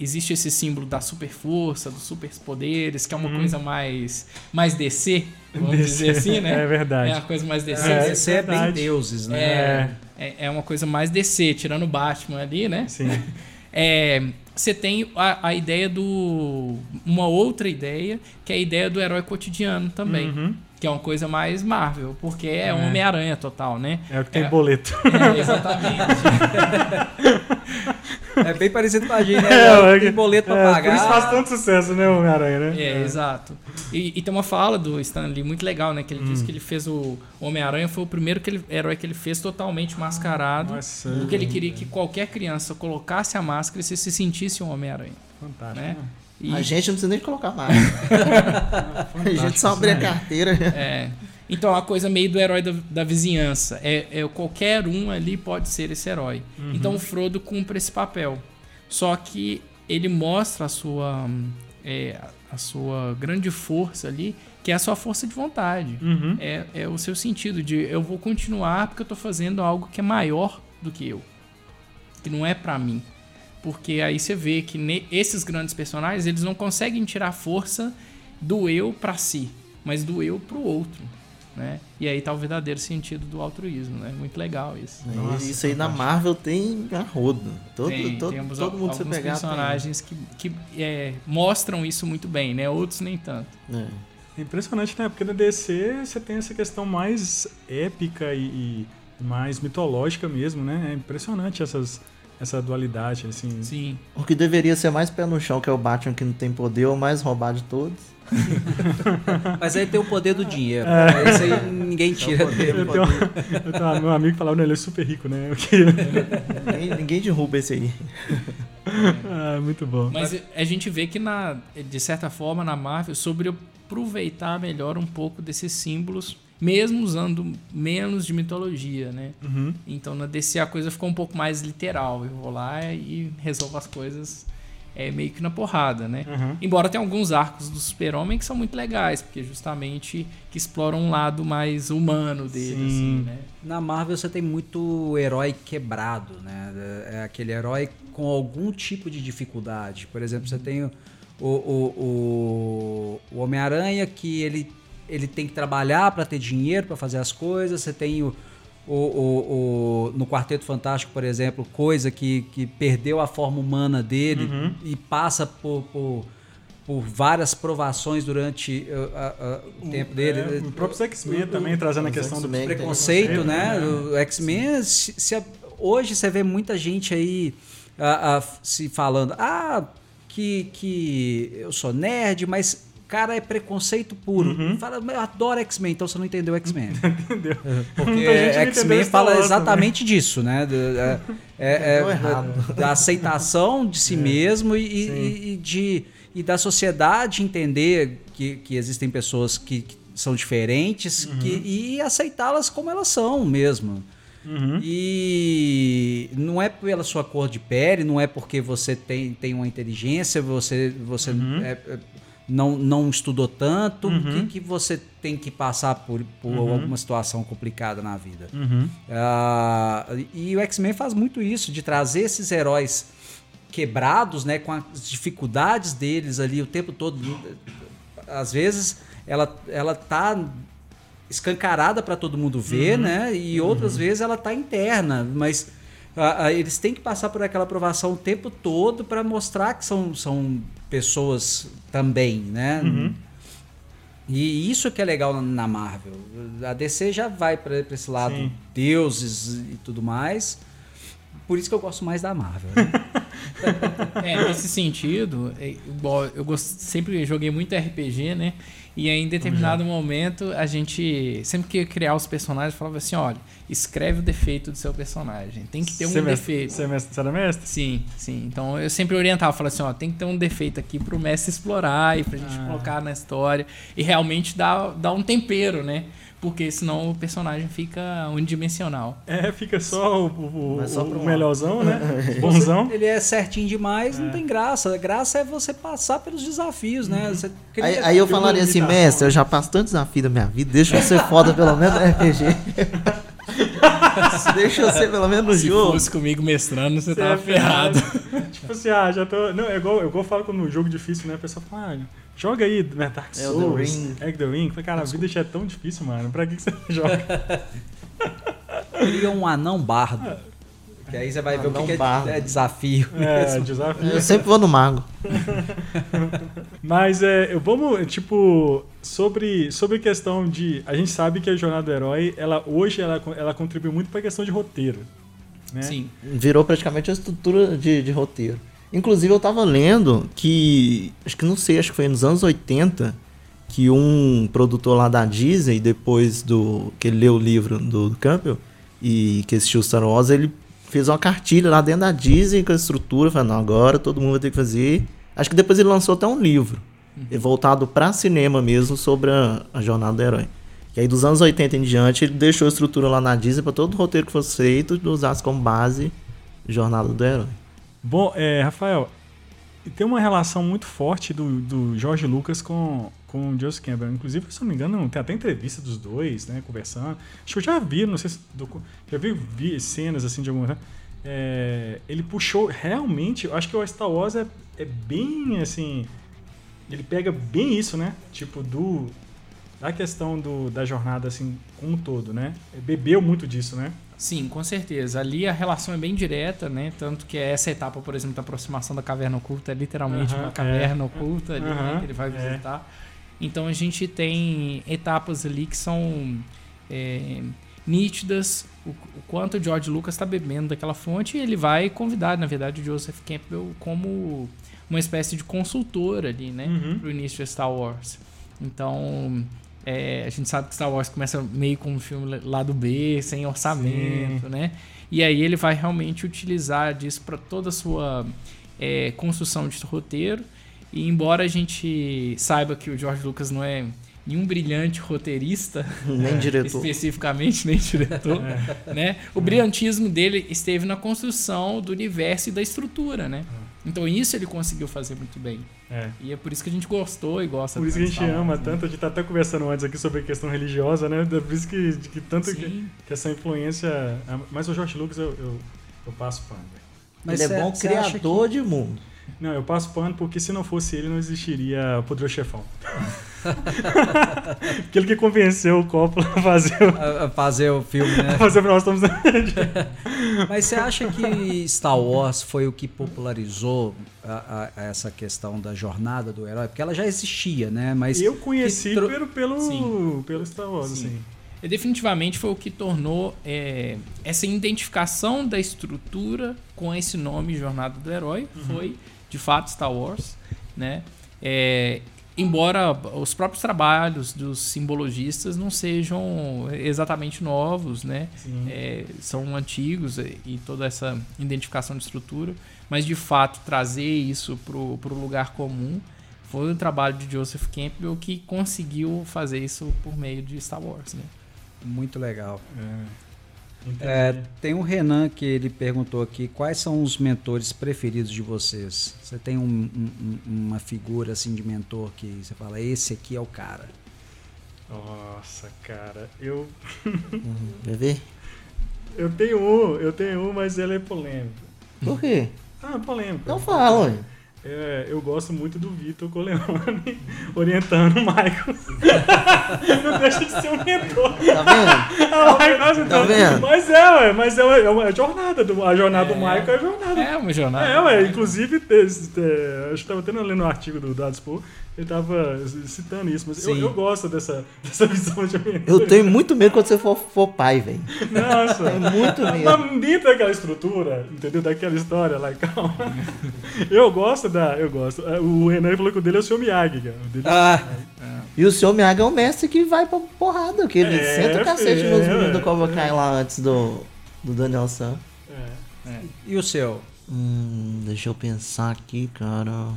existe esse símbolo da super força, dos super poderes, que é uma uhum. coisa mais mais DC, vamos DC. dizer assim, né? É verdade. É uma coisa mais DC. É, DC é bem deuses, né? É, é, é, uma coisa mais DC, tirando o Batman ali, né? Sim. É, você tem a, a, ideia do. Uma outra ideia, que é a ideia do herói cotidiano também. Uhum. Que é uma coisa mais Marvel, porque é, é. Homem-Aranha total, né? É o que tem é, boleto. É, exatamente. É bem parecido com a gente, né? É, tem boleto pra é, pagar. Por isso faz tanto sucesso, né, Homem-Aranha, né? É, é, exato. E, e, tem uma fala do Stan Lee muito legal, né? Que ele hum. disse que ele fez o Homem-Aranha, foi o primeiro que ele, herói que ele fez totalmente mascarado. Nossa, porque ele queria que qualquer criança colocasse a máscara e se, se sentisse um Homem-Aranha. Fantástico. Né? E... A gente não precisa nem colocar máscara. a gente só abre a carteira. É. Então, a coisa meio do herói da, da vizinhança. É, é, qualquer um ali pode ser esse herói. Uhum. Então, o Frodo cumpre esse papel. Só que ele mostra a sua, é, a sua grande força ali, que é a sua força de vontade. Uhum. É, é o seu sentido de eu vou continuar porque eu estou fazendo algo que é maior do que eu. Que não é para mim. Porque aí você vê que esses grandes personagens, eles não conseguem tirar força do eu para si, mas do eu para o outro. Né? E aí tá o verdadeiro sentido do altruísmo, né? Muito legal isso. Nossa, isso aí na Marvel tem a rodo. Todo, tem, todo, tem todo mundo você pegar personagens tem. que, que é, mostram isso muito bem, né? Outros nem tanto. É. Impressionante, né? Porque na DC você tem essa questão mais épica e, e mais mitológica mesmo, né? É impressionante essas, essa dualidade, assim. Sim. O que deveria ser mais pé no chão, que é o Batman que não tem poder, o mais roubado de todos. Mas aí tem o poder do dinheiro. É. Isso aí ninguém tira dele. Eu tenho, eu tenho meu amigo falava, ele é super rico, né? ninguém, ninguém derruba esse aí. Ah, muito bom. Mas a gente vê que, na, de certa forma, na Marvel, sobre aproveitar melhor um pouco desses símbolos, mesmo usando menos de mitologia, né? Uhum. Então na DC a coisa ficou um pouco mais literal. Eu vou lá e resolvo as coisas é meio que na porrada, né? Uhum. Embora tenha alguns arcos do Super-Homem que são muito legais, porque justamente que exploram um lado mais humano dele, assim, né? Na Marvel você tem muito herói quebrado, né? É aquele herói com algum tipo de dificuldade. Por exemplo, você tem o, o, o, o Homem-Aranha que ele, ele tem que trabalhar para ter dinheiro para fazer as coisas. Você tem o o, o, o, no Quarteto Fantástico, por exemplo, coisa que, que perdeu a forma humana dele uhum. e passa por, por, por, várias provações durante uh, uh, uh, o tempo dele. É, o próprio X-Men também trazendo a questão do preconceito, né? né? O X-Men, se, se, hoje você vê muita gente aí se falando, ah, que, que eu sou nerd, mas cara é preconceito puro. Uhum. Fala, eu adoro X-Men, então você não entendeu X-Men. entendeu? Porque X-Men fala exatamente também. disso, né? É, é, é, da aceitação de si é. mesmo e, e, e, de, e da sociedade entender que, que existem pessoas que, que são diferentes uhum. que, e aceitá-las como elas são mesmo. Uhum. E não é pela sua cor de pele, não é porque você tem, tem uma inteligência, você, você uhum. é, é não, não estudou tanto, uhum. que, que você tem que passar por, por uhum. alguma situação complicada na vida. Uhum. Uh, e o X-Men faz muito isso, de trazer esses heróis quebrados, né, com as dificuldades deles ali o tempo todo. Às vezes ela, ela tá escancarada para todo mundo ver, uhum. né? E outras uhum. vezes ela tá interna, mas uh, uh, eles têm que passar por aquela aprovação o tempo todo para mostrar que são, são pessoas também, né? Uhum. E isso que é legal na Marvel. A DC já vai para esse lado Sim. deuses e tudo mais. Por isso que eu gosto mais da Marvel. Né? é, nesse sentido, é, eu, eu sempre joguei muito RPG, né? E aí, em determinado momento, a gente, sempre que ia criar os personagens, falava assim: olha, escreve o defeito do seu personagem. Tem que ter um defeito. Você, mestre, você era mestre? Sim, sim. Então eu sempre orientava, falava assim: ó, tem que ter um defeito aqui pro mestre explorar e pra gente ah. colocar na história. E realmente dar, dar um tempero, né? Porque senão o personagem fica unidimensional. É, fica só o, o, só o melhorzão, né? Bonzão. Ele é certinho demais, é. não tem graça. A graça é você passar pelos desafios, né? Uhum. Você aí, aí eu falaria assim, mestre, eu já passo tanto desafio da minha vida, deixa eu ser foda pelo menos no RPG. Deixa eu ser pelo menos no Se jogo. Se fosse comigo mestrando, você, você tava é ferrado. tipo assim, ah, já tô. Não, é igual, é igual eu falo quando no jogo difícil, né? A pessoa fala, ah, joga aí né, Dark Souls, Ring. Egg the Ring. Falei, cara, a vida já é tão difícil, mano. Pra que, que você joga? Queria um anão bardo. Ah, que aí você vai ver o que, que é, é, desafio. É, desafio. Eu sempre vou no mago. Mas é, vamos, tipo, sobre, sobre questão de. A gente sabe que a jornada do herói, ela hoje ela, ela contribui muito para a questão de roteiro. Né? Sim. Virou praticamente a estrutura de, de roteiro. Inclusive eu tava lendo que. Acho que não sei, acho que foi nos anos 80 que um produtor lá da Disney, depois do. que ele leu o livro do, do Campbell e que assistiu Star Wars, ele fez uma cartilha lá dentro da Disney com a estrutura, falando, agora todo mundo vai ter que fazer. Acho que depois ele lançou até um livro, uhum. voltado para cinema mesmo, sobre a, a, jornada do herói. E aí dos anos 80 em diante, ele deixou a estrutura lá na Disney para todo o roteiro que fosse feito, usasse como base Jornada do Herói. Bom, é, Rafael, tem uma relação muito forte do, do George Lucas com, com o Joseph Campbell. Inclusive, se não me engano, tem até entrevista dos dois, né, conversando. Acho que eu já vi, não sei se. Já vi, vi cenas assim de alguma. É, ele puxou realmente. Eu acho que o Star Wars é, é bem assim. Ele pega bem isso, né? Tipo, do. Da questão do, da jornada, assim, como um todo, né? Bebeu muito disso, né? Sim, com certeza. Ali a relação é bem direta, né? Tanto que essa etapa, por exemplo, da aproximação da caverna oculta é literalmente uma caverna é. oculta ali, né? que ele vai é. visitar. É. Então a gente tem etapas ali que são é, nítidas, o, o, quanto o George Lucas está bebendo daquela fonte e ele vai convidar, na verdade, o Joseph Campbell como uma espécie de consultor ali, né? Uhum. Pro início de Star Wars. Então, é, a gente sabe que Star Wars começa meio com um filme lado B, sem orçamento, Sim. né? E aí ele vai realmente utilizar disso para toda a sua é, construção de roteiro. E embora a gente saiba que o George Lucas não é nenhum brilhante roteirista, nem diretor, especificamente nem diretor, é. né? O brilhantismo dele esteve na construção do universo e da estrutura, né? Então isso ele conseguiu fazer muito bem. É. E é por isso que a gente gostou e gosta. Por isso que a gente ama né? tanto. A gente tá até conversando antes aqui sobre a questão religiosa, né? É por isso que, que tanto que, que, essa influência. É, mas o George Lucas eu, eu, eu passo pano. Mas ele é bom criador que... de mundo. Não, eu passo pano porque se não fosse ele, não existiria o Poderoso Chefão. Aquele que convenceu o Coppola a fazer o, a fazer o filme, né? fazer o nós estamos Mas você acha que Star Wars foi o que popularizou a, a, essa questão da jornada do herói? Porque ela já existia, né? Mas eu conheci tro... pelo, pelo, pelo Star Wars, Sim. assim. E definitivamente foi o que tornou é, essa identificação da estrutura com esse nome Jornada do Herói. Uhum. Foi de fato Star Wars, né? É, embora os próprios trabalhos dos simbologistas não sejam exatamente novos, né? É, são antigos e toda essa identificação de estrutura, mas de fato trazer isso para o lugar comum foi o trabalho de Joseph Campbell que conseguiu fazer isso por meio de Star Wars, né? Muito legal. É. É, tem o Renan que ele perguntou aqui quais são os mentores preferidos de vocês. Você tem um, um, uma figura assim de mentor que você fala esse aqui é o cara. Nossa, cara, eu. Bebê? eu tenho um, eu tenho um, mas ele é polêmico. Por quê? Ah, polêmico. Então fala, hein? É, eu gosto muito do Vitor Coleone orientando o Michael. não deixa de ser um mentor. Tá vendo? Ah, tá então, vendo? Mas é, ué, mas é, é uma jornada. Do, a jornada é, do Michael é jornada. É uma jornada. É, ué, inclusive, é, acho que estava tendo lendo um artigo do Dadspor ele tava citando isso, mas eu, eu, gosto dessa, dessa visão de mentor. Eu tenho muito medo quando você for, for pai, velho. Nossa. Tenho muito medo. Mas dentro daquela estrutura, entendeu? Daquela história lá, calma. Eu gosto da. Eu gosto. O Renan falou que o dele é o seu Miyagi, cara. O dele ah. É. E o Sr. Miyagi é o mestre que vai pra porrada, que ele é, senta o cacete é, nos meninos do Cobra Kai lá antes do, do Daniel San. É. E o seu? Hum, deixa eu pensar aqui, cara.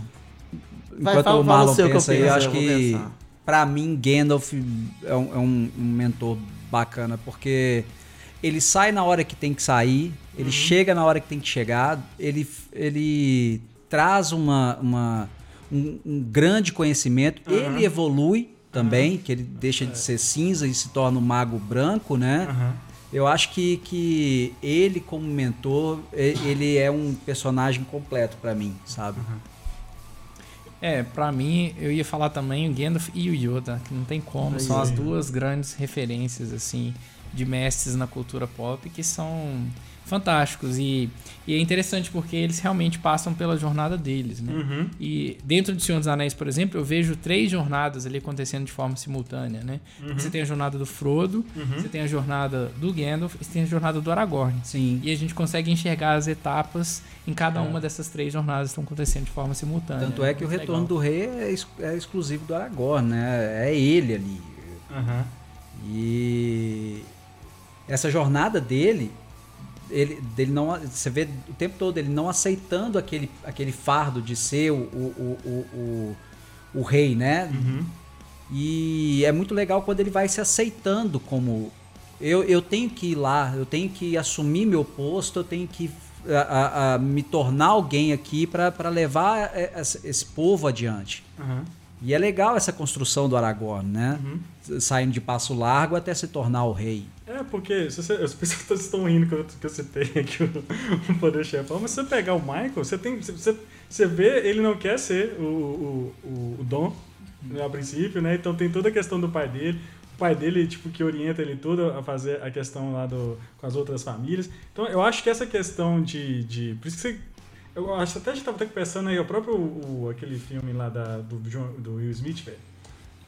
Vai, Enquanto fala, o Marlon pensa penso, aí, eu acho que para mim Gandalf é, um, é um, mentor bacana, porque ele sai na hora que tem que sair, ele uhum. chega na hora que tem que chegar, ele, ele traz uma, uma um, um grande conhecimento, uhum. ele evolui também, uhum. que ele deixa de ser cinza e se torna um mago branco, né? Eu acho que, que ele, como mentor, ele é um personagem completo para mim, sabe? É, pra mim, eu ia falar também o Gandalf e o Yoda, que não tem como, são as duas grandes referências, assim, de mestres na cultura pop que são fantásticos. E, e, é interessante porque eles realmente passam pela jornada deles, né? Uhum. E dentro de Senhor dos Anéis, por exemplo, eu vejo três jornadas ali acontecendo de forma simultânea, né? Uhum. Você tem a jornada do Frodo, uhum. você tem a jornada do Gandalf e você tem a jornada do Aragorn. Sim. E a gente consegue enxergar as etapas em cada é. uma dessas três jornadas que estão acontecendo de forma simultânea. Tanto é que o Retorno legal. do Rei é, é, exclusivo do Aragorn, né? É ele ali. E essa jornada dele ele dele não você vê o tempo todo ele não aceitando aquele, aquele fardo de ser o, o, o, o, o rei, né? Uhum. E é muito legal quando ele vai se aceitando como eu, eu tenho que ir lá, eu tenho que assumir meu posto, eu tenho que a, a, a me tornar alguém aqui para levar esse povo adiante. Uhum. E é legal essa construção do Aragorn, né? Uhum. Saindo de passo largo até se tornar o rei. É, porque você, as pessoas estão rindo que eu, que eu citei aqui o, o Poder Chefão, mas se você pegar o Michael, você, tem, você, você vê, ele não quer ser o, o, o, Dom, né, a princípio, né? Então tem toda a questão do pai dele. O pai dele, tipo, que orienta ele tudo a fazer a questão lá do, com as outras famílias. Então eu acho que essa questão de. de por isso que você. Eu acho até a gente tava até pensando aí, o próprio o, aquele filme lá da, do, do Will Smith, velho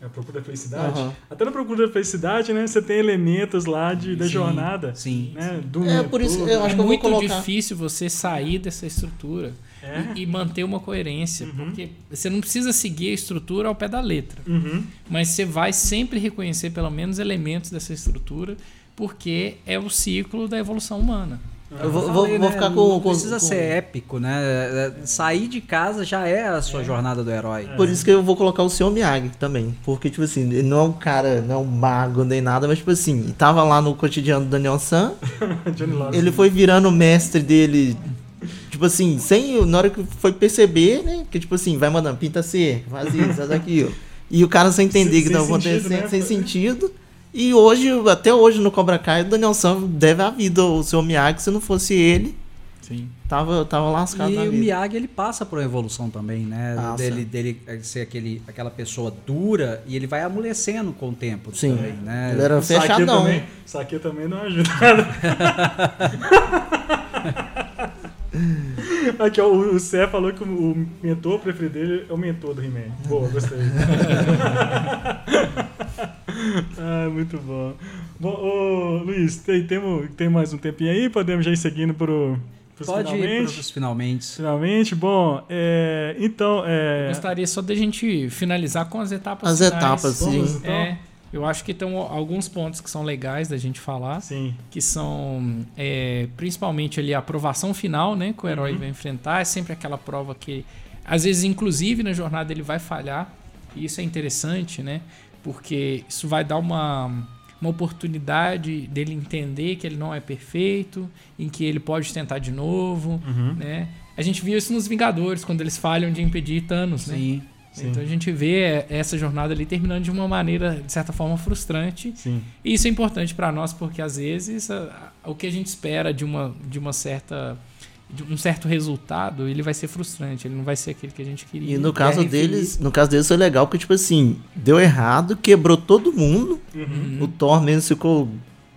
a Procura da Felicidade. Uhum. Até na Procura da Felicidade, né? Você tem elementos lá de, da sim, jornada. Sim. Né, do é, por isso eu acho é que eu muito colocar... difícil você sair dessa estrutura é? e, e, manter uma coerência. Uhum. Porque você não precisa seguir a estrutura ao pé da letra. Uhum. Mas você vai sempre reconhecer pelo menos elementos dessa estrutura, porque é o ciclo da evolução humana. Eu vou, falei, vou, né? ficar com. Não precisa com... ser épico, né? É, sair de casa já é a sua é. jornada do herói. Por isso que eu vou colocar o Sr. Miyagi também. Porque, tipo assim, ele não é um cara, não é um mago nem nada, mas, tipo assim, tava lá no cotidiano do Daniel San. ele foi virando o mestre dele. Tipo assim, sem. Na hora que foi perceber, né? Que, tipo assim, vai mandando, pinta cerca, faz isso, faz aquilo. E o cara sem entender o que tava acontecendo, né? sem sentido. E hoje, até hoje no Cobra Kai, o Daniel San deve a vida ao seu Miyagi. Se não fosse ele, Sim. Tava, tava lascado E o Miyagi, ele passa por uma evolução também, né? Passa. Dele, dele ser aquele, aquela pessoa dura e ele vai amolecendo com o tempo Sim. também, né? Ele era fechadão. Também, aqui também não ajuda. Aqui, ó, o Cé falou que o mentor preferido dele é o mentor do He-Man. Boa, gostei. ah, muito bom. Bom, ô, Luiz, tem, tem, tem mais um tempinho aí? Podemos já ir seguindo pro, pros Pode finalmente? ir pros finalmente. Finalmente, bom, é, então... É... Gostaria só da gente finalizar com as etapas As finais. etapas, sim. Vamos, então? É, eu acho que tem alguns pontos que são legais da gente falar. Sim. Que são é, principalmente ali a aprovação final, né? Que o herói uhum. vai enfrentar. É sempre aquela prova que, às vezes, inclusive na jornada, ele vai falhar. E isso é interessante, né? Porque isso vai dar uma, uma oportunidade dele entender que ele não é perfeito, em que ele pode tentar de novo, uhum. né? A gente viu isso nos Vingadores, quando eles falham de impedir Thanos, né? Sim. Sim. Então a gente vê essa jornada ali terminando de uma maneira, de certa forma, frustrante. Sim. E isso é importante para nós, porque às vezes a, a, o que a gente espera de uma, de uma certa um certo resultado, ele vai ser frustrante, ele não vai ser aquele que a gente queria. E no caso deles, no caso deles foi legal porque tipo assim, deu errado, quebrou todo mundo. Uhum. O Thor mesmo ficou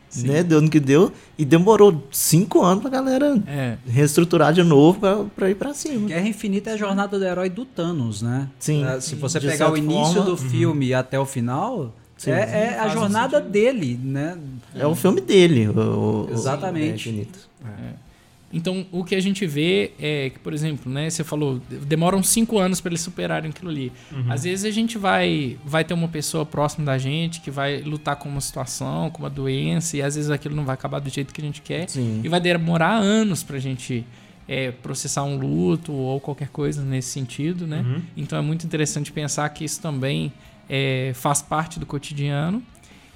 Sim. né, deu no que deu e demorou cinco anos pra galera é. reestruturar de novo pra, pra ir pra cima. Guerra Infinita é a jornada do herói do Thanos, né? Sim. É, se você pegar o início forma, do uhum. filme até o final, Sim, é, é a jornada dele, né? É o filme dele, o, Exatamente. O, é. Então, o que a gente vê é que, por exemplo, né, você falou, demoram cinco anos para eles superarem aquilo ali. Uhum. Às vezes a gente vai, vai ter uma pessoa próxima da gente que vai lutar com uma situação, com uma doença, e às vezes aquilo não vai acabar do jeito que a gente quer. Sim. E vai demorar anos para a gente é, processar um luto ou qualquer coisa nesse sentido, né? Uhum. Então é muito interessante pensar que isso também é, faz parte do cotidiano.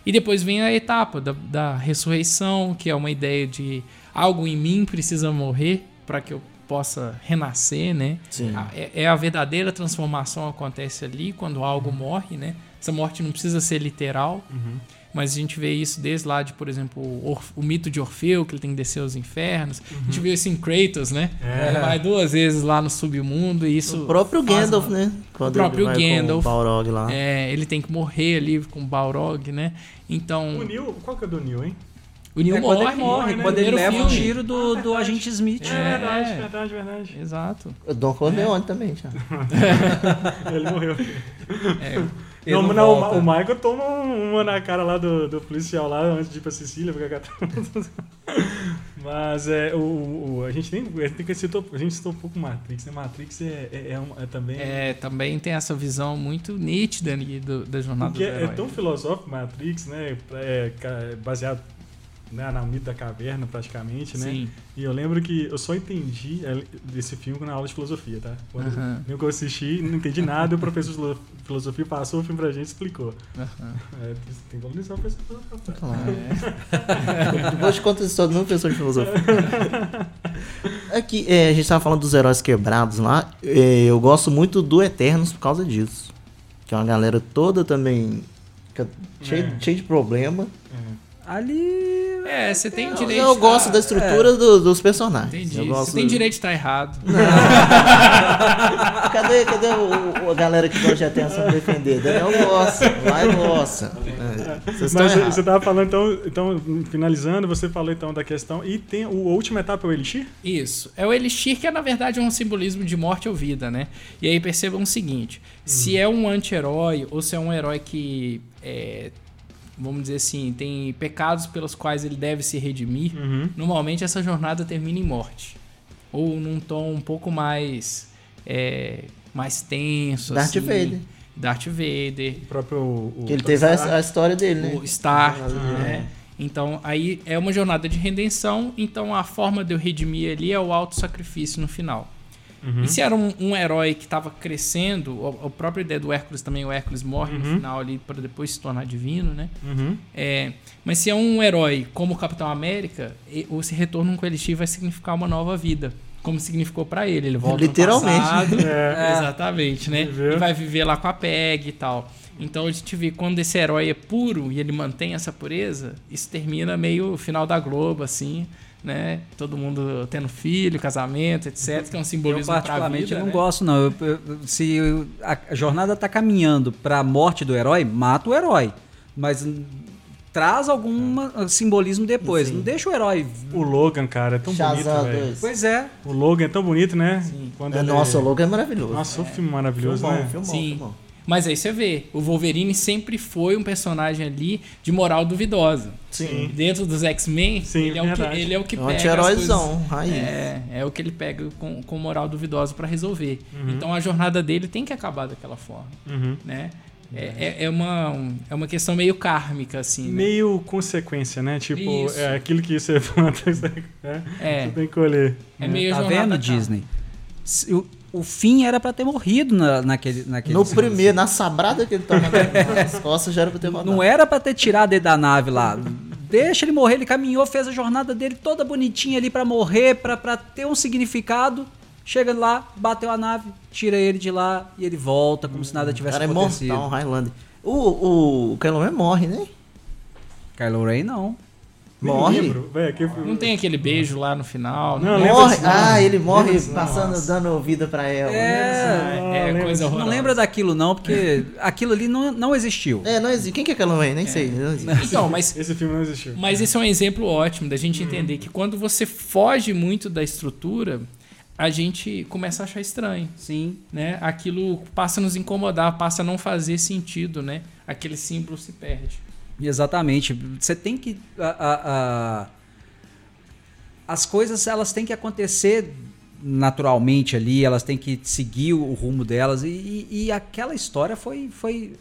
E depois vem a etapa da, da ressurreição, que é uma ideia de algo em mim precisa morrer para que eu possa renascer, né? É, é, a verdadeira transformação acontece ali quando algo morre, né? Essa morte não precisa ser literal, uhum. Mas a gente vê isso desde lá de, por exemplo, o, o, mito de Orfeu, que ele tem que descer aos infernos. Uhum. A gente uhum. vê isso em Kratos, né? É. Ele vai duas vezes lá no submundo e isso... O próprio Gandalf, uma... né? Quando o próprio Gandalf. Com o Balrog lá. É, ele tem que morrer ali com o Balrog, né? Então... O Neil, qual que é do Neil, hein? O Neil é morre, quando ele morre, né? quando ele leva o tiro do, ah, do agente Smith. É, verdade, verdade, verdade. Exato. O Don Corleone é. também, já. ele morreu. É. Não, não, não o Michael toma uma na cara lá do, do policial lá antes de ir pra Sicília. Mas é, o, o, a gente nem. A gente, citou, a gente citou um pouco Matrix, né? Matrix é, é, é, é, também. É, também tem essa visão muito nítida ali do, da jornada Porque do é, é tão filosófico Matrix, né? É, baseado né, na mito da caverna, praticamente, né? Sim. E eu lembro que eu só entendi desse filme na aula de filosofia, tá? Quando uhum. eu assisti, não entendi nada, o professor de filosofia passou o filme pra gente e explicou. Uhum. É, tem que valorizar o professor. Claro. É. Depois de isso todo, não professor de filosofia. Aqui, é, a gente tava falando dos heróis quebrados lá. É, eu gosto muito do Eternos por causa disso. Que é uma galera toda também cheia, é. cheia de problema. Ali. É, você tem direito. Eu, eu gosto da estrutura é. do, dos personagens. Entendi. Você tem direito de estar errado. cadê cadê o, o, a galera que gosta de atenção defender? Daniel gosta, vai gosta. É, Mas você estava falando, então, então, finalizando, você falou então da questão. E tem o a última etapa é o Elixir? Isso. É o Elixir que é, na verdade, um simbolismo de morte ou vida, né? E aí percebam o seguinte: hum. se é um anti-herói ou se é um herói que. É, vamos dizer assim, tem pecados pelos quais ele deve se redimir, uhum. normalmente essa jornada termina em morte. Ou num tom um pouco mais, é, mais tenso. Darth assim. Vader. Darth Vader. O próprio. O, que ele teve a, a, história dele, né? O Stark, uhum. né? Então, aí é uma jornada de redenção. Então, a forma de eu redimir ali é o auto-sacrifício no final. Uhum. E se era um, um herói que estava crescendo, a, a, própria ideia do Hércules também, o Hércules morre uhum. no final ali para depois se tornar divino, né? Uhum. É, mas se é um herói como o Capitão América, esse retorno com o Elixir vai significar uma nova vida. Como significou para ele. Ele volta Literalmente. No passado, é. Exatamente, né? E vai viver lá com a Peg e tal. Então a gente vê quando esse herói é puro e ele mantém essa pureza, isso termina meio final da Globo, assim né? Todo mundo tendo filho, casamento, etc. Que é um simbolismo Eu particularmente vida, não né? gosto, não. Eu, eu, se a jornada está caminhando para a morte do herói, mata o herói. Mas traz algum simbolismo depois. Sim. Não deixa o herói. O Logan, cara, é tão Shazam bonito. Véio. Pois é. O Logan é tão bonito, né? Sim. Quando é, Nossa, o Logan é maravilhoso. Nossa, o filme maravilhoso, filme né? Bom, Sim. Filme bom. Mas aí você vê, o Wolverine sempre foi um personagem ali de moral duvidosa. Sim. Dentro dos X-Men, ele, é o que, ele é o que é um pega. Anti-heróizão, É, é o que ele pega com, com moral duvidosa para resolver. Uhum. Então a jornada dele tem que acabar daquela forma. Uhum. Né? É, é, é, uma, é uma questão meio kármica, assim. Né? Meio consequência, né? Tipo, Isso. é aquilo que você planta, né? é. você tem que colher. É meio Tá vendo, Disney? O fim era para ter morrido na, naquele, naquele. No primeiro, na sabrada que ele toma nas costas, já era pra ter morrido. Não era para ter tirado ele da nave lá. Deixa ele morrer, ele caminhou, fez a jornada dele toda bonitinha ali para morrer, para ter um significado. Chega lá, bateu a nave, tira ele de lá e ele volta como se nada tivesse cara acontecido. É mortal, Highlander. O, o, o Kylo Ren morre, né? Kylo Ren não. Morre? Não tem aquele beijo lá no final. Não, não morre. Ah, ele morre passando, Nossa. dando vida pra ela. É, não, é coisa horrorosa. Não lembra daquilo não, porque aquilo ali não, não existiu. É, não existe. Quem que é aquela mãe? Nem é. sei. Então, mas... Esse filme não existiu. Mas esse é um exemplo ótimo da gente uhum. entender que quando você foge muito da estrutura, a gente começa a achar estranho. Sim. Né? Aquilo passa a nos incomodar, passa a não fazer sentido, né? Aquele símbolo se perde. Exatamente. Você tem que. A, a, as coisas elas têm que acontecer naturalmente ali, elas têm que seguir o rumo delas. E, e, e aquela história foi. foi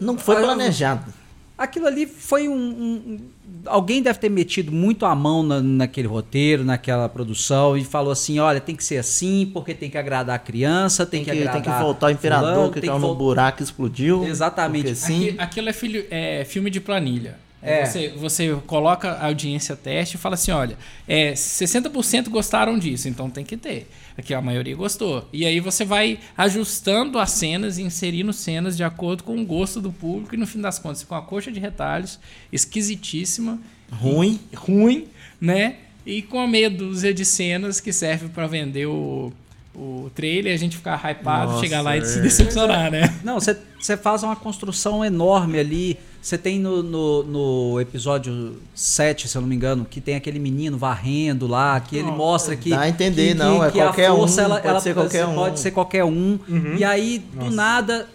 Não foi planejado. Aquilo ali foi um, um, Alguém deve ter metido muito a mão na, naquele roteiro, naquela produção, e falou assim: olha, tem que ser assim, porque tem que agradar a criança, tem, Tem que, que, agradar. tem que voltar o imperador fulano, que tem caiu que no vol- buraco e explodiu. Exatamente. Sim. Aqui- aquilo é, filho- é filme de planilha. É. Você, você coloca a audiência teste e fala assim: olha, é, 60% gostaram disso, então tem que ter. Aqui a maioria gostou. E aí você vai ajustando as cenas, inserindo cenas de acordo com o gosto do público, e no fim das contas, com a coxa de retalhos, esquisitíssima. Ruim. e- ruim, né? E com a meia dúzia de cenas que serve pra vender o, o trailer, a gente ficar hypado, Nossa, chegar lá e se é. decepcionar, né? Não, você faz uma construção enorme ali. Você tem no, no, no episódio 7, se eu não me engano, que tem aquele menino varrendo lá, que ele mostra que. dá a entender, que, não, é que a qualquer força, um, ela, pode ela ser qualquer um. Pode ser qualquer um. E aí, do nada.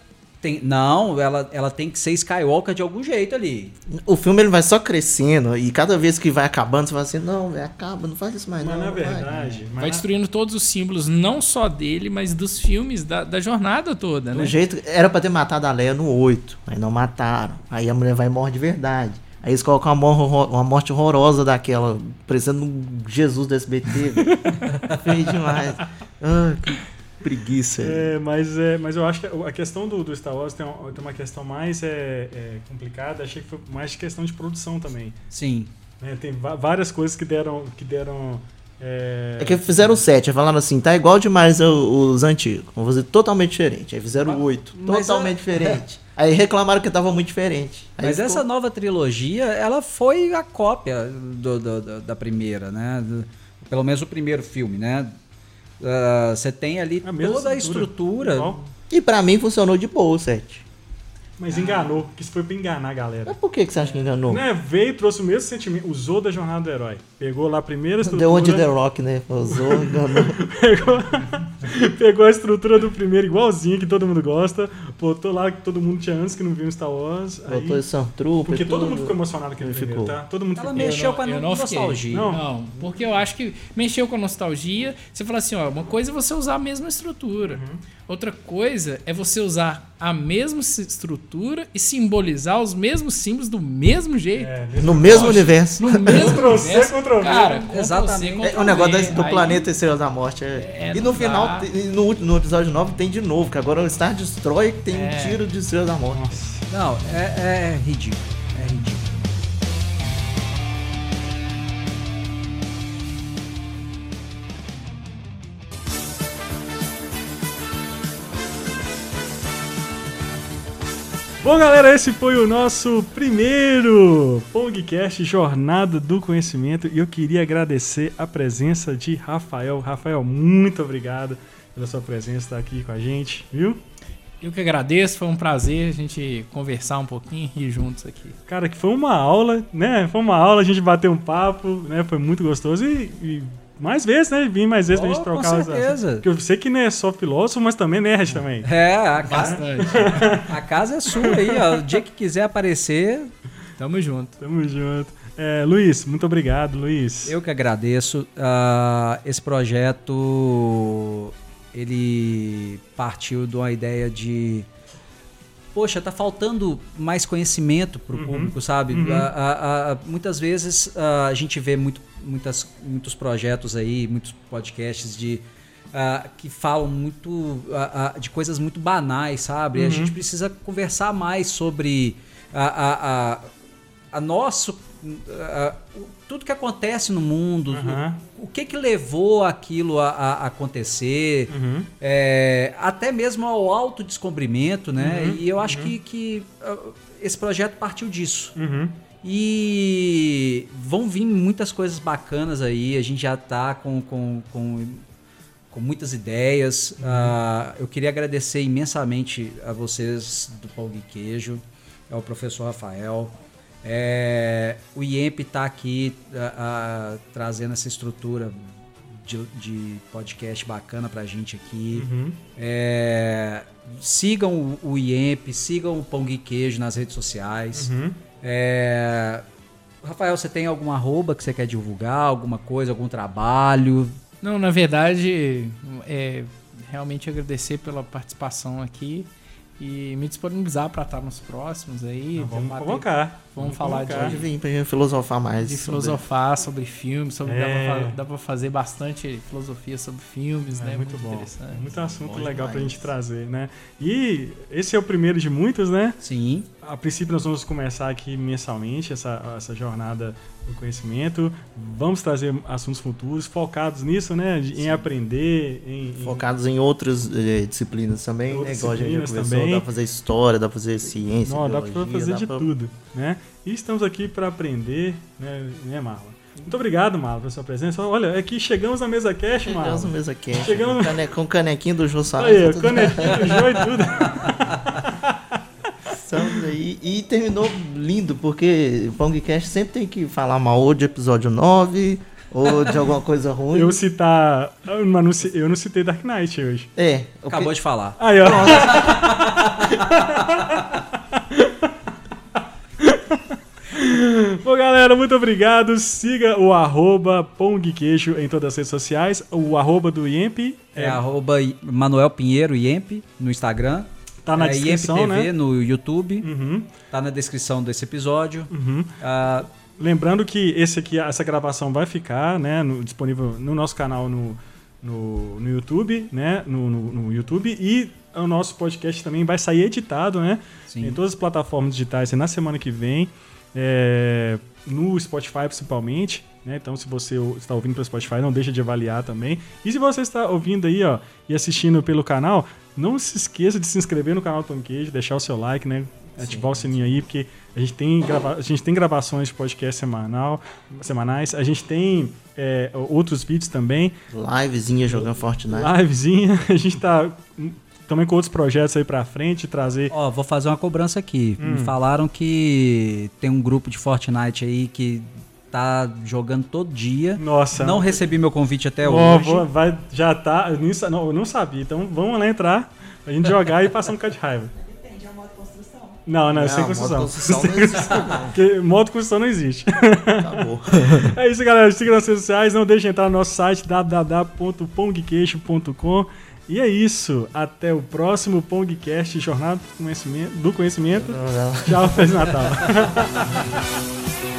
Tem, não, ela, ela tem que ser Skywalker de algum jeito ali. O filme ele vai só crescendo e cada vez que vai acabando, você fala assim: não, velho, acaba, não faz isso mais, Mas não. na vai." verdade. mas Vai na- destruindo todos os símbolos, não só dele, mas dos filmes, da, da jornada toda, Do né? jeito. Era pra ter matado a Leia no 8, aí não mataram. Aí a mulher vai e morre de verdade. Aí eles colocam uma, mor- uma morte horrorosa daquela, parecendo um Jesus do SBT. velho. Feio demais. Ah, que preguiça. É, mas, é, mas eu acho que a questão do, do Star Wars tem uma, tem uma questão mais é, é, complicada. Achei que foi mais questão de produção também. Sim. né? Tem várias coisas que deram. Que deram é, É que fizeram o 7, aí falaram assim, tá igual demais os antigos. Vamos fazer totalmente diferente. Aí fizeram o 8, mas totalmente é- diferente. Aí reclamaram que tava muito diferente. Aí Mas ficou- essa nova trilogia, ela foi a cópia do- do- do- da primeira, né? Pelo menos o primeiro filme, né? Ah, Você tem ali A toda a estrutura, igual. E pra mim funcionou de boa o 7. Mas enganou, que isso foi pra enganar a galera. Mas por que, que você acha que enganou? Né, veio, trouxe o mesmo sentimento, usou da jornada do herói. Pegou lá a primeira estrutura. Deu onde The Rock, né? Usou, enganou. pegou, pegou a estrutura do primeiro igualzinho, que todo mundo gosta, botou lá que todo mundo tinha antes que não viu Star Wars. aí- Botou esse Stormtrooper. porque todo mundo ficou emocionado aquele Ele ficou. tá? Todo mundo Ela ficou. mexeu com a não nostalgia. Não. Não, porque eu acho que mexeu com a nostalgia. Você fala assim, ó, uma coisa é você usar a mesma estrutura. Uhum. Outra coisa é você usar a mesma s- estrutura e simbolizar os mesmos símbolos do mesmo jeito. É, No mesmo universo. No mesmo Ctrl universo. Ctrl V. Cara, Exatamente. É o negócio V. do Aí- planeta Estrela da Morte. É. É, e no final, no, no episódio 9, tem de novo, que agora o Star Destroy tem um É. tiro de Estrela da Morte. Nossa. Não, é. É ridículo. Bom, galera, esse foi o nosso primeiro Pongcast Jornada do Conhecimento e eu queria agradecer a presença de Rafael. Rafael, muito obrigado pela sua presença, estar aqui com a gente, viu? Eu que agradeço, foi um prazer a gente conversar um pouquinho e ir juntos aqui. Cara, que foi uma aula, né? Foi uma aula, a gente bateu um papo, né? Foi muito gostoso e, e mais vezes, né? Vim mais vezes pra Oh, gente com trocar os certeza. Porque eu sei que não é só filósofo, mas também nerd também. É, a casa, a casa é sua aí, ó. O dia que quiser aparecer, Tamo junto. Tamo junto. É, Luiz, muito obrigado, Luiz. eu que agradeço. Ah, esse projeto, ele partiu de uma ideia de... Poxa, tá faltando mais conhecimento pro público, sabe? Uhum. Ah, ah, ah, muitas vezes a gente vê muito, muitas, muitos projetos aí, muitos podcasts de... ah, que falam muito ah, ah, de coisas muito banais, sabe? Uhum. A gente precisa conversar mais sobre a, a, a, a nosso, a- tudo que acontece no mundo, Aham. O, que que levou aquilo a, a acontecer, Uhum. é, até mesmo ao autodescobrimento, né? Uhum, E eu acho que, que ah, esse projeto partiu disso. Uhum. E vão vir muitas coisas bacanas aí. A gente já tá com, com, com, com muitas ideias. Ah, eu queria agradecer imensamente a vocês do Pão de Queijo, ao professor Rafael. É, o IEMP está aqui ah, ah, trazendo essa estrutura de, de podcast bacana pra gente aqui. Uhum. É, sigam o, o IEMP, sigam o Pão de Queijo nas redes sociais. Uhum. É, Rafael, você tem alguma arroba que você quer divulgar? Alguma coisa, algum trabalho? Não, na verdade, é realmente agradecer pela participação aqui e me disponibilizar para estar nos próximos aí. Não, vamos colocar. Vamos, vamos falar colocar. de. Pode vir pra gente filosofar mais. De sobre... filosofar sobre filmes, sobre é. dá, para fazer bastante filosofia sobre filmes, é, né? Muito, muito bom. Interessante. Muito assunto bom legal demais. pra gente trazer, né? E esse é o primeiro de muitos, né? Sim. A princípio nós vamos começar aqui mensalmente essa, essa jornada do conhecimento. Vamos trazer assuntos futuros focados nisso, né? Em Sim. aprender, em, focados em outras eh, disciplinas também, outras né? Igual a gente já conversou, dá pra fazer história, dá pra fazer ciência, Não, dá pra fazer de pra... tudo, né? E estamos aqui para aprender, né, né Marlon? Muito obrigado, Marlon, pela sua presença. Olha, é chegamos na mesa cash, Marlon. Chegamos na mesa cash. Chegamos... Com, cane... com canequinho do Jô Soares. Aí, canequinho do Jô e tudo. E, e, terminou lindo, porque o Pongcast sempre tem que falar mal ou de episódio 9 ou de alguma coisa ruim. Eu citar. Eu não, eu não citei Dark Knight hoje. É. Acabou que... de falar. Aí, ó. Bom, galera, muito obrigado. Siga o arroba Pongqueixo em todas as redes sociais. O arroba do IEMP é, é arroba Manuel Pinheiro IEMP no Instagram. Tá na é, descrição, IEMP TV né? no YouTube. Uhum. Tá na descrição desse episódio. Uhum. Uh, Lembrando que esse aqui, essa gravação vai ficar né, no, disponível no nosso canal no, no, no YouTube, né? No, no, no, YouTube e o nosso podcast também vai sair editado, né? Sim. Em todas as plataformas digitais na semana que vem é, no Spotify principalmente. Né? Então, se você está ouvindo pelo Spotify, não deixa de avaliar também. E se você está ouvindo aí ó, e assistindo pelo canal, não se esqueça de se inscrever no canal Tom Queijo, deixar o seu like, né? ativar sim, o sininho aí, porque a gente tem, grava a gente tem gravações de podcast semanal, semanais, a gente tem é, outros vídeos também. Livezinha jogando Fortnite. Livezinha, a gente tá também com outros projetos aí pra frente, trazer. Ó, vou fazer uma cobrança aqui. Hum. Me falaram que tem um grupo de Fortnite aí que tá jogando todo dia. Nossa. Não recebi meu convite até oh, hoje. Vou, vai, já tá. Eu não, não, não sabia. Então vamos lá entrar, a gente jogar e passar um bocado de raiva. Depende, é modo construção. Não, não, é sem construção. Modo construção não existe, não. Porque modo construção não existe. Acabou. é isso, galera. Siga nas redes sociais. Não deixe de entrar no nosso site www.pongqueixo.com. E é isso. Até o próximo Pongcast Jornada do Conhecimento. Do conhecimento. Não, não. Tchau, Feliz Natal.